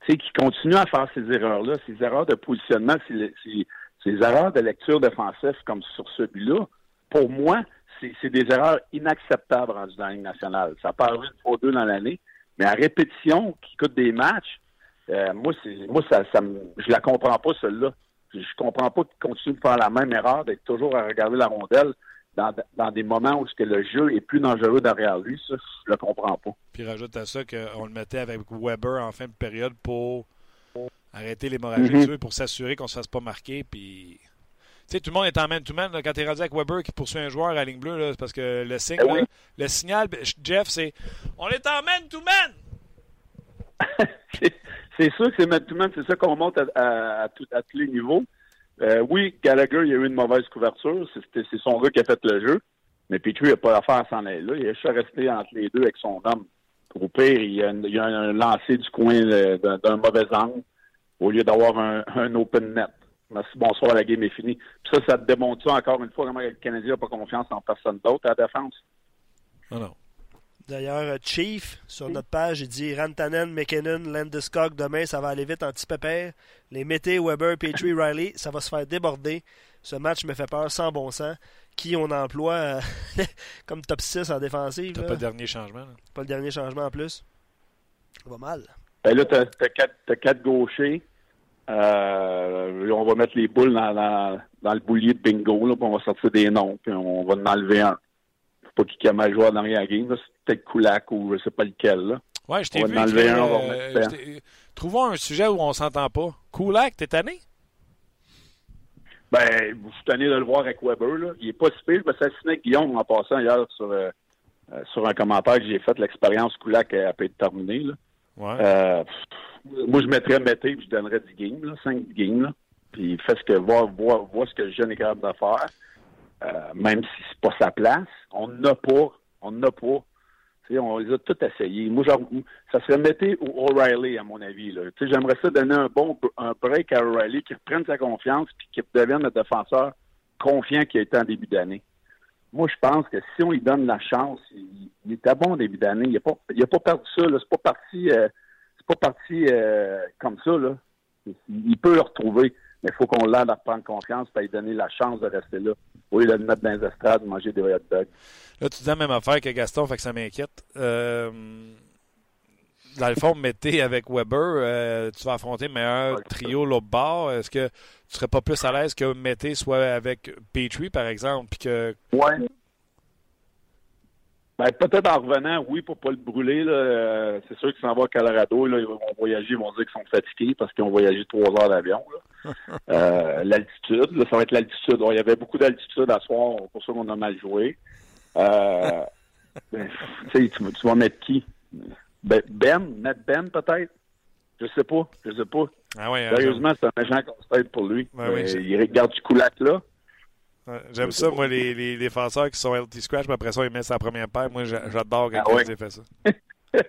tu sais, qui continue à faire ces erreurs-là, ces erreurs de positionnement, ces, ces, erreurs de lecture défensive comme sur celui-là, pour moi, c'est des erreurs inacceptables rendues dans la Ligue nationale. Ça part une fois deux dans l'année, mais à répétition, qui coûte des matchs, euh, moi, moi ça, ça je la comprends pas, celle-là. Je, comprends pas qu'il continue de faire la même erreur, d'être toujours à regarder la rondelle dans, des moments où que le jeu est plus dangereux derrière lui, ça, je le comprends pas. Puis rajoute à ça qu'on le mettait avec Weber en fin de période pour arrêter l'hémorragie mm -hmm. pour s'assurer qu'on ne se fasse pas marquer. Puis. Tu sais, tout le monde est en man-to-man. Quand tu es rendu avec Weber qui poursuit un joueur à ligne bleue, c'est parce que le, signe, ben oui. le signal, Jeff, c'est On est en man-to-man! c'est sûr que c'est c'est ça qu'on monte à, tous les niveaux. Euh, oui, Gallagher, il a eu une mauvaise couverture. C'est son gars qui a fait le jeu. Mais Petrie n'a pas l'affaire à s'en aller là. Il est juste resté entre les deux avec son homme. Au pire, il y a, a un lancé du coin d'un mauvais angle au lieu d'avoir un, open net. Merci, bonsoir, la game est finie. Puis ça, ça démontre encore une fois comment le Canadien n'a pas confiance en personne d'autre à la défense. Non. D'ailleurs, Chief, sur notre page, il dit Rantanen, McKinnon, Landeskog, demain, ça va aller vite en petit pépère. Les Mété, Weber, Petrie, Riley, ça va se faire déborder. Ce match me fait peur sans bon sens. Qui on emploie euh, comme top 6 en défensive T'as pas le dernier changement. Là? Pas le dernier changement en plus. Ça va mal. Ben là, t'as as quatre, as quatre gauchers. Euh, on va mettre les boules dans, dans, dans le boulier de bingo, là, puis on va sortir des noms, puis on va en enlever un pas qui a mal joué dans la game. C'est peut-être Koulak ou je sais pas lequel. Là. Ouais, je t'ai vu. Un, euh, trouvons un sujet où on s'entend pas. Koulak, t'es tanné? Ben, je suis tanné de le voir avec Weber. Là. Il est pas si pire. Je me suis assassiné Guillaume en passant hier sur, euh, euh, sur un commentaire que j'ai fait. L'expérience Koulak a, a pu être terminée. Là. Ouais. Euh, moi, je mettrais Mété et je donnerais 10 games, là, 5 games. Là. Puis fait ce que voir, voir, voir ce que le jeune est capable de faire. Euh, même si c'est pas sa place, on n'a pas, on n'a pas. On les a tous essayés. Moi, genre, ça serait Mété ou O'Reilly, à mon avis. Là. J'aimerais ça donner un bon un break à O'Reilly, qui reprenne sa confiance puis qui devienne le défenseur confiant qu'il a été en début d'année. Moi, je pense que si on lui donne la chance, il, il était bon en début d'année. Il n'a pas, a pas perdu ça. C'est pas parti, euh, pas parti euh, comme ça. Là. Il peut le retrouver, mais il faut qu'on l'aide à prendre confiance et lui donner la chance de rester là. Au lieu de le mettre dans les estrades, manger des hot dogs. Là, tu dis la même affaire que Gaston, fait que ça m'inquiète. Euh, dans le fond, Mété avec Weber, euh, tu vas affronter le meilleur trio l'autre bord. Est-ce que tu serais pas plus à l'aise que Mété soit avec Petrie, par exemple, puis que... Ouais. Ben, peut-être en revenant, oui, pour pas le brûler. Là, euh, c'est sûr qu'ils s'en vont à Colorado. Là, ils vont voyager, ils vont dire qu'ils sont fatigués parce qu'ils ont voyagé trois heures d'avion. euh, l'altitude, là, ça va être l'altitude. il y avait beaucoup d'altitude à soir, pour ça qu'on a mal joué. Euh, ben, tu, tu vas mettre qui? Ben, ben mettre Ben peut-être? Je sais pas. Je sais pas. Ah ouais, Sérieusement, c'est un méchant casse-tête pour lui. Ouais, oui, il regarde du coulac là. Ouais, J'aime ça, moi, les, les, défenseurs qui sont LT Scratch, mais après ça, ils mettent sa première paire. Moi, j'adore quand ah ouais. ils fait ça.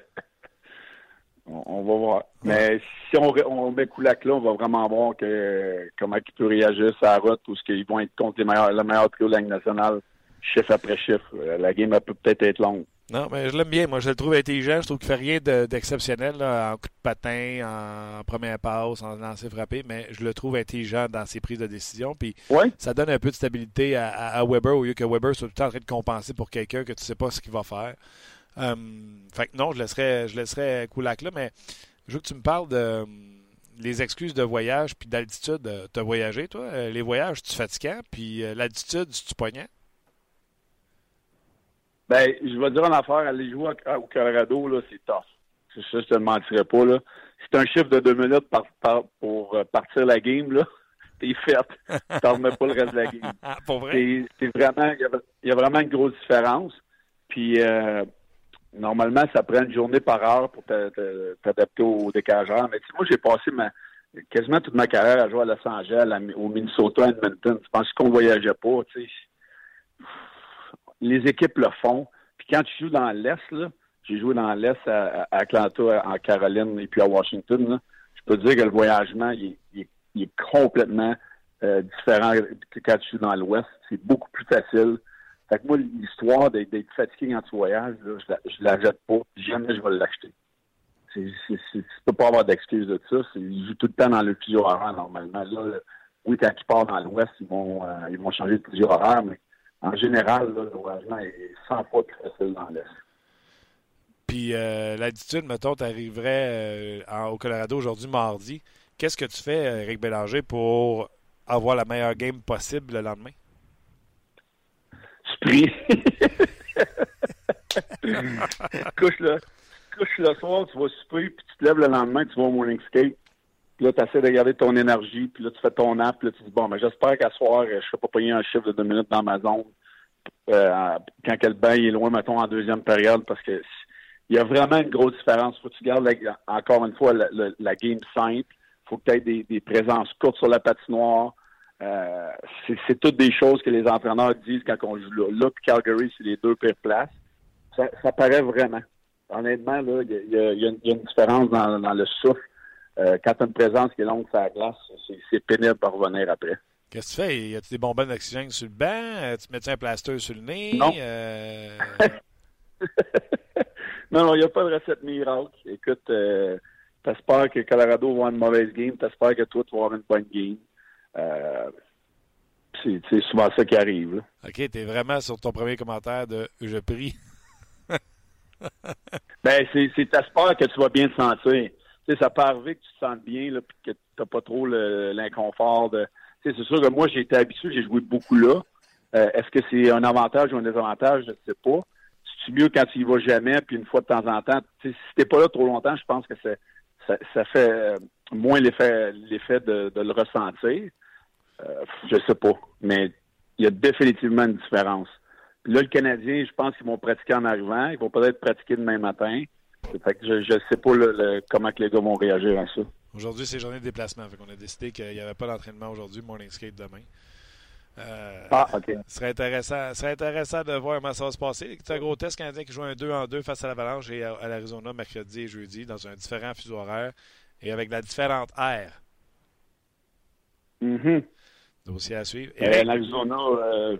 on, on, va voir. Mais si on, on met Koulak là, on va vraiment voir que, comment il peut réagir sur la route ou ce qu'ils vont être contre les meilleurs, le meilleur trio de la Ligue nationale, chiffre après chiffre. La game peut peut-être être longue. Non, mais je l'aime bien. Moi, je le trouve intelligent. Je trouve qu'il fait rien d'exceptionnel en coup de patin, en première passe, en lancer frappé, mais je le trouve intelligent dans ses prises de décision. Puis ça donne un peu de stabilité à, Weber au lieu que Weber soit tout le temps en train de compenser pour quelqu'un que tu ne sais pas ce qu'il va faire. Hum, fait que non, je laisserais, je laisserais Koulak là, mais je veux que tu me parles de hum, les excuses de voyage puis d'altitude. Euh, tu as voyagé, toi? Euh, les voyages, tu fatigant? Puis euh, l'altitude, tu poignant? Ben, je vais dire en affaire, aller jouer au Colorado, là, c'est tough. Ça, je te le mentirais pas, là. C'est un chiffre de deux minutes pour partir la game, là. T'es fait. T'en remets pas le reste de la game. Ah, pour vrai? C'est vraiment, il y, a vraiment une grosse différence. Puis, normalement, ça prend une journée par heure pour t'adapter au décalage Mais moi, j'ai passé ma, quasiment toute ma carrière à jouer à Los Angeles, au Minnesota, à Edmonton. Je pense qu'on voyageait pas. Les équipes le font. Puis quand tu joues dans l'Est, j'ai joué dans l'Est à, Atlanta, en Caroline et puis à Washington. je peux te dire que le voyagement, il, est complètement euh, différent que quand tu joues dans l'Ouest. C'est beaucoup plus facile. Fait que moi, l'histoire d'être fatigué quand tu voyages, je, la, la jette pas. Jamais je vais l'acheter. Tu peux pas avoir d'excuse de ça. Ils jouent tout le temps dans le fuseau horaire, normalement. Là, oui, quand ils partent dans l'Ouest, ils vont euh, ils vont changer de fuseau horaire, mais en général, là, le voyagement est 100 fois plus facile dans l'Est. Puis euh, l'attitude, mettons, tu arriverais euh, au Colorado aujourd'hui, mardi. Qu'est-ce que tu fais, Eric Bélanger, pour avoir la meilleure game possible le lendemain? pries. couche le, couche le soir, tu vas souper, puis tu te lèves le lendemain, tu vas au morning skate. Puis là, tu essaies de garder ton énergie, puis là, tu fais ton app, puis là, tu dis, bon, mais j'espère qu'à soir, je ne serai pas payé un chiffre de deux minutes dans ma zone. Euh, quand le bain est loin, mettons, en deuxième période, parce que il y a vraiment une grosse différence. Faut que tu gardes, encore une fois, la, game simple. faut que tu des, présences courtes sur la patinoire. Euh, c'est toutes des choses que les entraîneurs disent quand on joue là. Là, Calgary, c'est les deux pires places. Ça, ça paraît vraiment. Honnêtement, là, il y, y, a une différence dans, dans le souffle. Euh, quand tu as une présence qui est longue sur la glace, c'est pénible de revenir après. Qu'est-ce que tu fais? Y a-tu des bonbonnes d'oxygène sur le banc? Euh, tu mets un plaster sur le nez? Non. Euh... non, non, il n'y a pas de recette miracle. Écoute, euh, t'espères que Colorado va avoir une mauvaise game, t'espères que toi, tu vas avoir une bonne game. Euh, c'est souvent ça qui arrive. OK, tu es vraiment sur ton premier commentaire de je prie. ben, c'est t'espères que tu vas bien te sentir. Ça peut arriver que tu te sentes bien, là, que tu n'as pas trop l'inconfort de. C'est sûr que moi, j'ai été habitué, j'ai joué beaucoup là. Euh, est-ce que c'est un avantage ou un désavantage? Je ne sais pas. C'est mieux quand tu y vas jamais, puis une fois de temps en temps? Si tu pas là trop longtemps, je pense que ça, ça fait euh, moins l'effet de, le ressentir. Euh, je sais pas, mais il y a définitivement une différence. Puis là, le Canadien, je pense qu'ils vont pratiquer en arrivant. Ils vont peut-être pratiquer demain matin. Fait que je ne sais pas comment que les gars vont réagir à ça. Aujourd'hui, c'est journée de déplacement. Fait qu'on a décidé qu'il n'y avait pas d'entraînement aujourd'hui, morning skate demain. Euh, ah, OK. Ce serait intéressant, serait intéressant de voir comment ça va se passer. C'est un gros test canadien qui joue un 2 en 2 face à l'Avalanche et à, l'Arizona mercredi et jeudi dans un différent fuseau horaire et avec la différente aire. Mm Dossier à suivre. Et L'Arizona, euh,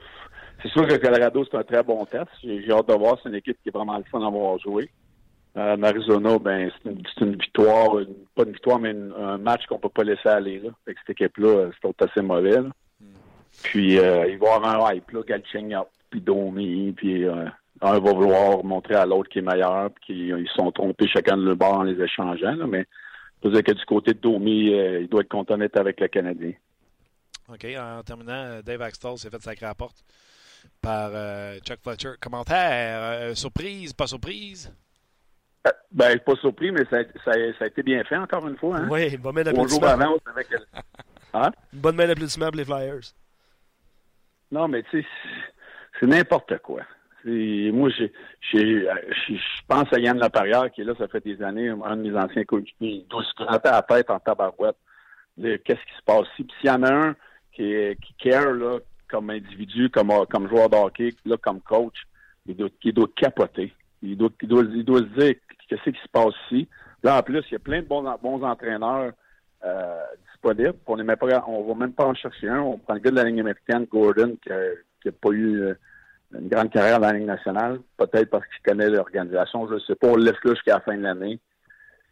c'est sûr que Colorado, c'est un très bon test. J'ai hâte de voir. C'est une équipe qui est vraiment le fun d'avoir joué. Euh, Arizona, ben, c'est une, victoire, pas une victoire, mais un match qu'on peut pas laisser aller. Là. Avec cette équipe-là, c'est assez mauvais. Puis, euh, il va avoir un hype, là, Galchenyuk, puis Domi, puis euh, un va vouloir montrer à l'autre qui est meilleur, puis ils sont trompés chacun de leur bord en les échangeant. Mais je dire que du côté de Domi, euh, il doit être content d'être avec le Canadien. OK. En terminant, Dave Axtell s'est fait sacrer à la porte par Chuck Fletcher. Commentaire, surprise, pas surprise? Ben, pas surpris, mais ça, ça, ça, a été bien fait encore une fois. Hein? Oui, bonne main d'applaudissement. avec... hein? Bonne main d'applaudissement pour les Flyers. Non, mais tu sais, c'est n'importe quoi. Moi, je, je, pense à Yann Laparrière, qui est là, ça fait des années, un de mes anciens coéquipiers. Il doit se gratter la tête en tabarouette. Qu'est-ce qui se passe ici? Puis s'il y en a un qui, qui care là, comme individu, comme, comme joueur de hockey, là, comme coach, il doit, il doit capoter. Il doit, il doit, il doit se dire qu'est-ce qui se passe ici. Là, en plus, il y a plein de bons, bons entraîneurs euh, disponibles. On ne va même pas en chercher un. On prend le gars de la ligne américaine, Gordon, qui n'a pas eu... Euh, une grande carrière dans la Ligue nationale, peut-être parce qu'il connaît l'organisation, je ne sais pas, on le laisse là jusqu'à la fin de l'année.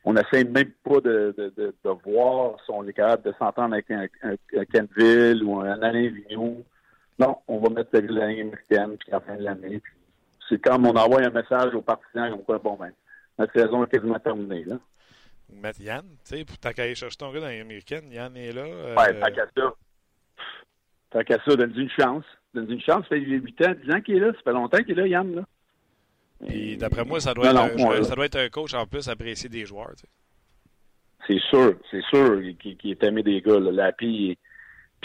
On n'essaie même pas de, de, de, voir si on est capable de s'entendre avec un, un, Kenville ou un Alain Vigneault. Non, on va mettre la Ligue américaine jusqu'à la fin de l'année. C'est comme on envoie un message aux partisans comme quoi, bon ben, notre saison est quasiment terminée. Là. Mettre Yann, tu sais, pour t'as qu'à chercher ton gars dans américaine, Yann est là. Euh... Ouais, tant qu'à ça. Tant qu'à ça, donne une chance. donne une chance. Ça fait 8 ans, 10 ans qu'il est là. Ça fait longtemps qu'il est là, Yann. Là. Puis d'après moi, ça doit, être, un, ça doit être un coach en plus apprécié des joueurs. C'est sûr, c'est sûr qu'il est aimé des gars. Là. Puis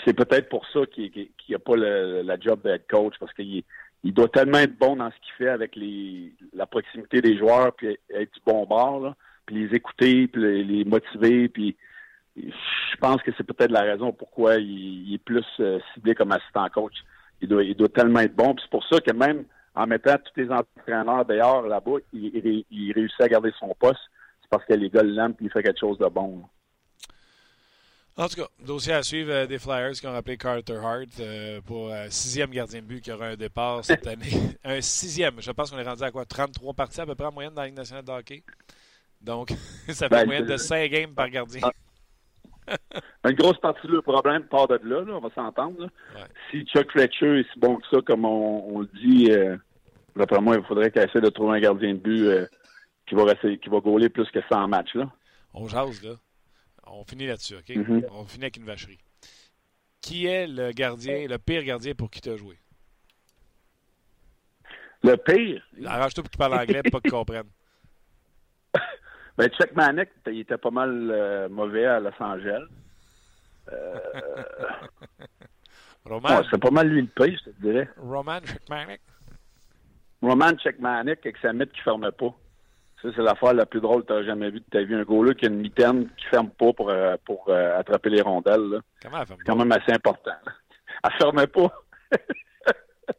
c'est peut-être pour ça qu'il n'a pas le, la job d'être coach, parce qu'il il doit tellement être bon dans ce qu'il fait avec les, la proximité des joueurs, puis être du bon bord, là, puis les écouter, puis les, motiver, puis je pense que c'est peut-être la raison pourquoi il, est plus euh, ciblé comme assistant coach. Il doit, il doit tellement être bon, c'est pour ça que même en mettant tous les entraîneurs d'ailleurs là-bas, il, réussit à garder son poste. C'est parce que les gars l'aiment et il fait quelque chose de bon. En tout cas, dossier à suivre euh, des Flyers qui ont rappelé Carter Hart euh, pour euh, sixième gardien de but qui aura un départ cette année. un sixième. Je pense qu'on est rendu à quoi? 33 parties à peu près en moyenne dans la Ligue nationale de hockey? Donc, ça fait ben, une moyenne de 5 games par gardien. Ah. une grosse partie du problème part de là, on va s'entendre. Si Chuck Fletcher est si bon que ça, comme on, le dit, d'après moi, il faudrait qu'il essaie de trouver un gardien de but qui va rester, qui va gauler plus que 100 matchs. Là. On jase, là. On finit là-dessus, OK? Mm-hmm. On finit avec une vacherie. Qui est le gardien, le pire gardien pour qui tu as joué? Le pire? Arrange-toi pour qu'il parle anglais pour pas qu'il comprenne. ben, Chuck Manick, il était pas mal euh, mauvais à Los Angeles. Euh... Roman? c'est pas mal lui le pire, je te dirais. Roman Checkmanic. Roman Checkmanic avec sa mythe qui fermait pas. Ça, c'est l'affaire la plus drôle que tu jamais vue de ta vie. Un gars-là qui a une mitaine qui ferme pas pour, euh, pour euh, attraper les rondelles. Là. Comment elle ferme C'est quand même assez important. Là. Elle fermait pas.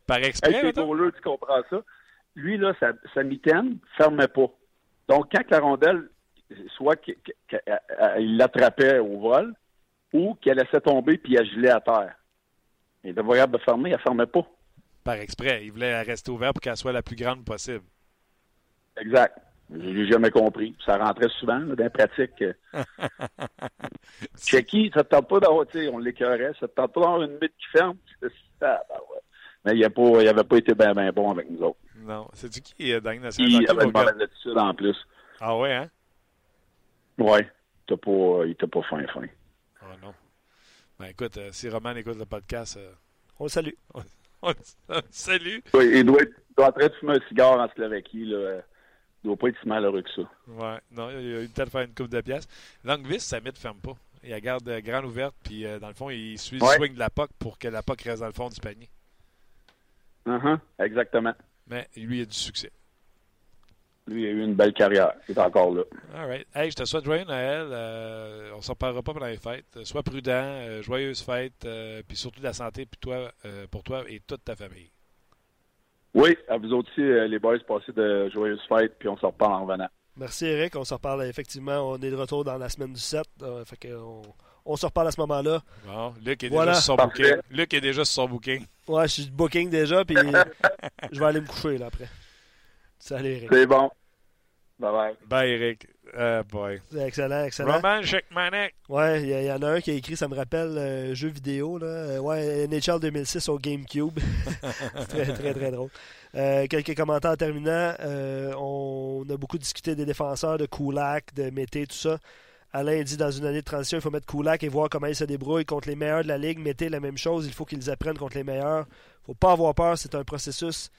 Par exprès, là tu comprends ça. Lui, là, sa, sa mitaine fermait pas. Donc, quand la rondelle, soit qu'il l'attrapait au vol, ou qu'elle laissait tomber puis elle gelait à terre. Il était capable de fermer, elle fermait pas. Par exprès. Il voulait rester ouvert pour qu'elle soit la plus grande possible. Exact. J'ai jamais compris. Ça rentrait souvent dans les pratiques. Checky, ça te tente pas d'avoir, on l'écœurait, ça te tente pas d'avoir une mythe qui ferme. Ah, ben ouais. Mais il n'avait pas, été bien ben bon avec nous autres. Non. C'est-tu qui, dans Il avait une mauvaise attitude en plus. Ah ouais, hein? Ouais. Il pas, il était pas fin, fin. Ah oh, non. Ben écoute, euh, si Roman écoute le podcast, euh, on le salue. On, le salue. Oui, il doit être, il doit être en train de fumer un cigare en Slovaquie, là. Il doit pas être si malheureux que ça. Ouais, non, il a eu le temps de faire une coupe de pièces. Langvis, sa ne ferme pas. Il la garde euh, grande ouverte, puis euh, dans le fond, il suit le swing de la POC pour que la POC reste dans le fond du panier. Uh exactement. Mais lui, il a du succès. Lui, il a eu une belle carrière. Il est encore là. All right. Hey, je te souhaite joyeux Noël. Euh, on ne s'en parlera pas pendant les fêtes. Sois prudent, joyeuses fêtes, puis surtout de la santé puis toi, pour toi et toute ta famille. Oui, à vous aussi, euh, les boys, passez de joyeuses fêtes, puis on se reparle en revenant. Merci Eric, on se reparle effectivement, on est de retour dans la semaine du 7, euh, fait on, se reparle à ce moment-là. Bon, Luc est déjà sur son booking. Luc est déjà sur son booking. Ouais, je suis booking déjà, puis je vais aller me coucher là après. Salut Eric. C'est bon. Bye bye. Bye Eric. Uh, boy. Excellent, excellent. Roman Manic. Ouais, il y, en a un qui a écrit, ça me rappelle, euh, jeu vidéo. Là. Euh, ouais, NHL 2006 au GameCube. très, très, très drôle. Euh, quelques commentaires en terminant. on a beaucoup discuté des défenseurs, de Kulak, de Mété, tout ça. Alain dit dans une année de transition, il faut mettre Kulak et voir comment il se débrouille contre les meilleurs de la ligue. Mété, la même chose. Il faut qu'ils apprennent contre les meilleurs. Il ne faut pas avoir peur. C'est un processus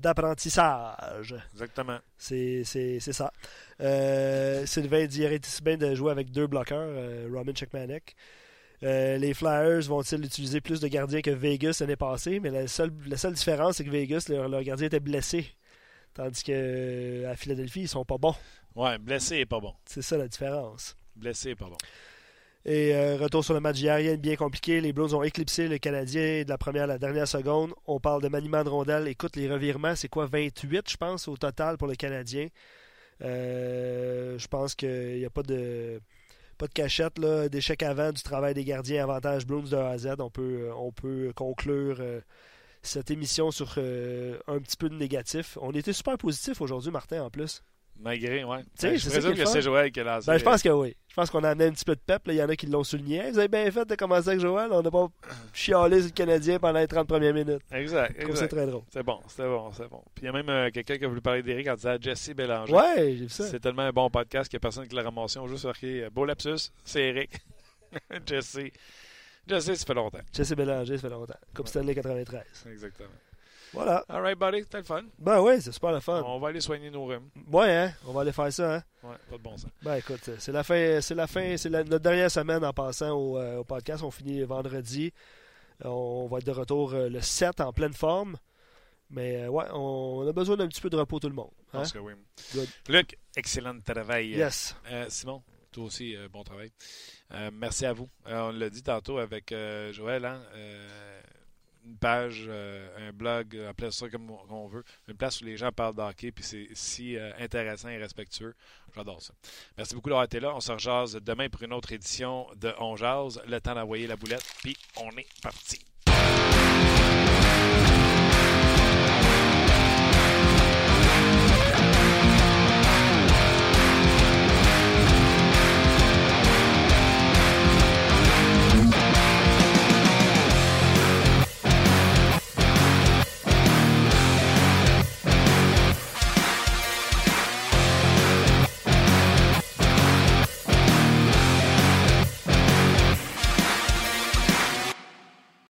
d'apprentissage. Exactement. C'est ça. Euh, Sylvain dit il bien de jouer avec deux bloqueurs, euh, Robin Checkmanic. Euh, les Flyers vont-ils utiliser plus de gardiens que Vegas l'année passée? Mais la seule, la seule différence, c'est que Vegas, leur, gardien était blessé. Tandis qu'à Philadelphie, ils sont pas bons. Ouais, blessé et pas bon. C'est ça la différence. Blessé et pas bon. Et euh, retour sur le match d'hier, rien de bien compliqué. Les Blues ont éclipsé le Canadien de la première à la dernière seconde. On parle de maniement de rondelle. Écoute, les revirements, c'est quoi 28, je pense, au total pour le Canadien? Euh, je pense qu'il n'y a pas de cachette d'échec avant du travail des gardiens avantage Blues de A à Z on peut peut conclure euh, cette émission sur euh, un petit peu de négatif. On était super positif aujourd'hui, Martin, en plus. Malgré, ouais. Ben, c'est je présume que c'est. Joël qui a lancé. Ben, je pense que oui. Je pense qu'on a amené un petit peu de pep. là. Il y en a qui l'ont souligné. Vous avez bien fait de commencer avec Joël. On n'a pas chialé sur le Canadien pendant les 30 premières minutes. Exact, c'est très drôle. C'est bon, c'est bon, c'est bon. Puis il y a même euh, quelqu'un qui a voulu parler d'Éric en disant Jesse Bélanger. Ouais, j'ai vu ça. C'est tellement un bon podcast qu'il n'y a personne qui l'a ramassé. On a juste marqué beau lapsus, c'est Eric. Jesse. Jesse, ça fait longtemps. Jesse Bélanger, ça fait longtemps. Coupe Stanley 93. Exactement. Voilà. All right, buddy, c'était le fun. Ben ouais, c'est super le fun. On va aller soigner nos rhumes. Ouais, hein. On va aller faire ça, hein. Ouais, pas de bon sens. Ben écoute, c'est la fin, c'est la fin, c'est notre dernière semaine en passant au, euh, au podcast. On finit vendredi. On va être de retour euh, le 7 en pleine forme. Mais euh, ouais, on a besoin d'un petit peu de repos tout le monde. Hein. pense que oui. Good. Luc, excellent travail. Yes. Euh, Simon, toi aussi, bon travail. Merci à vous. On l'a dit tantôt avec Joël, hein, une page, euh, un blog, euh, appelez ça comme on veut, une place où les gens parlent d'hockey, puis c'est si euh, intéressant et respectueux. J'adore ça. Merci beaucoup d'avoir été là. On se rejase demain pour une autre édition de On Jase. Le temps d'envoyer la boulette, puis on est parti.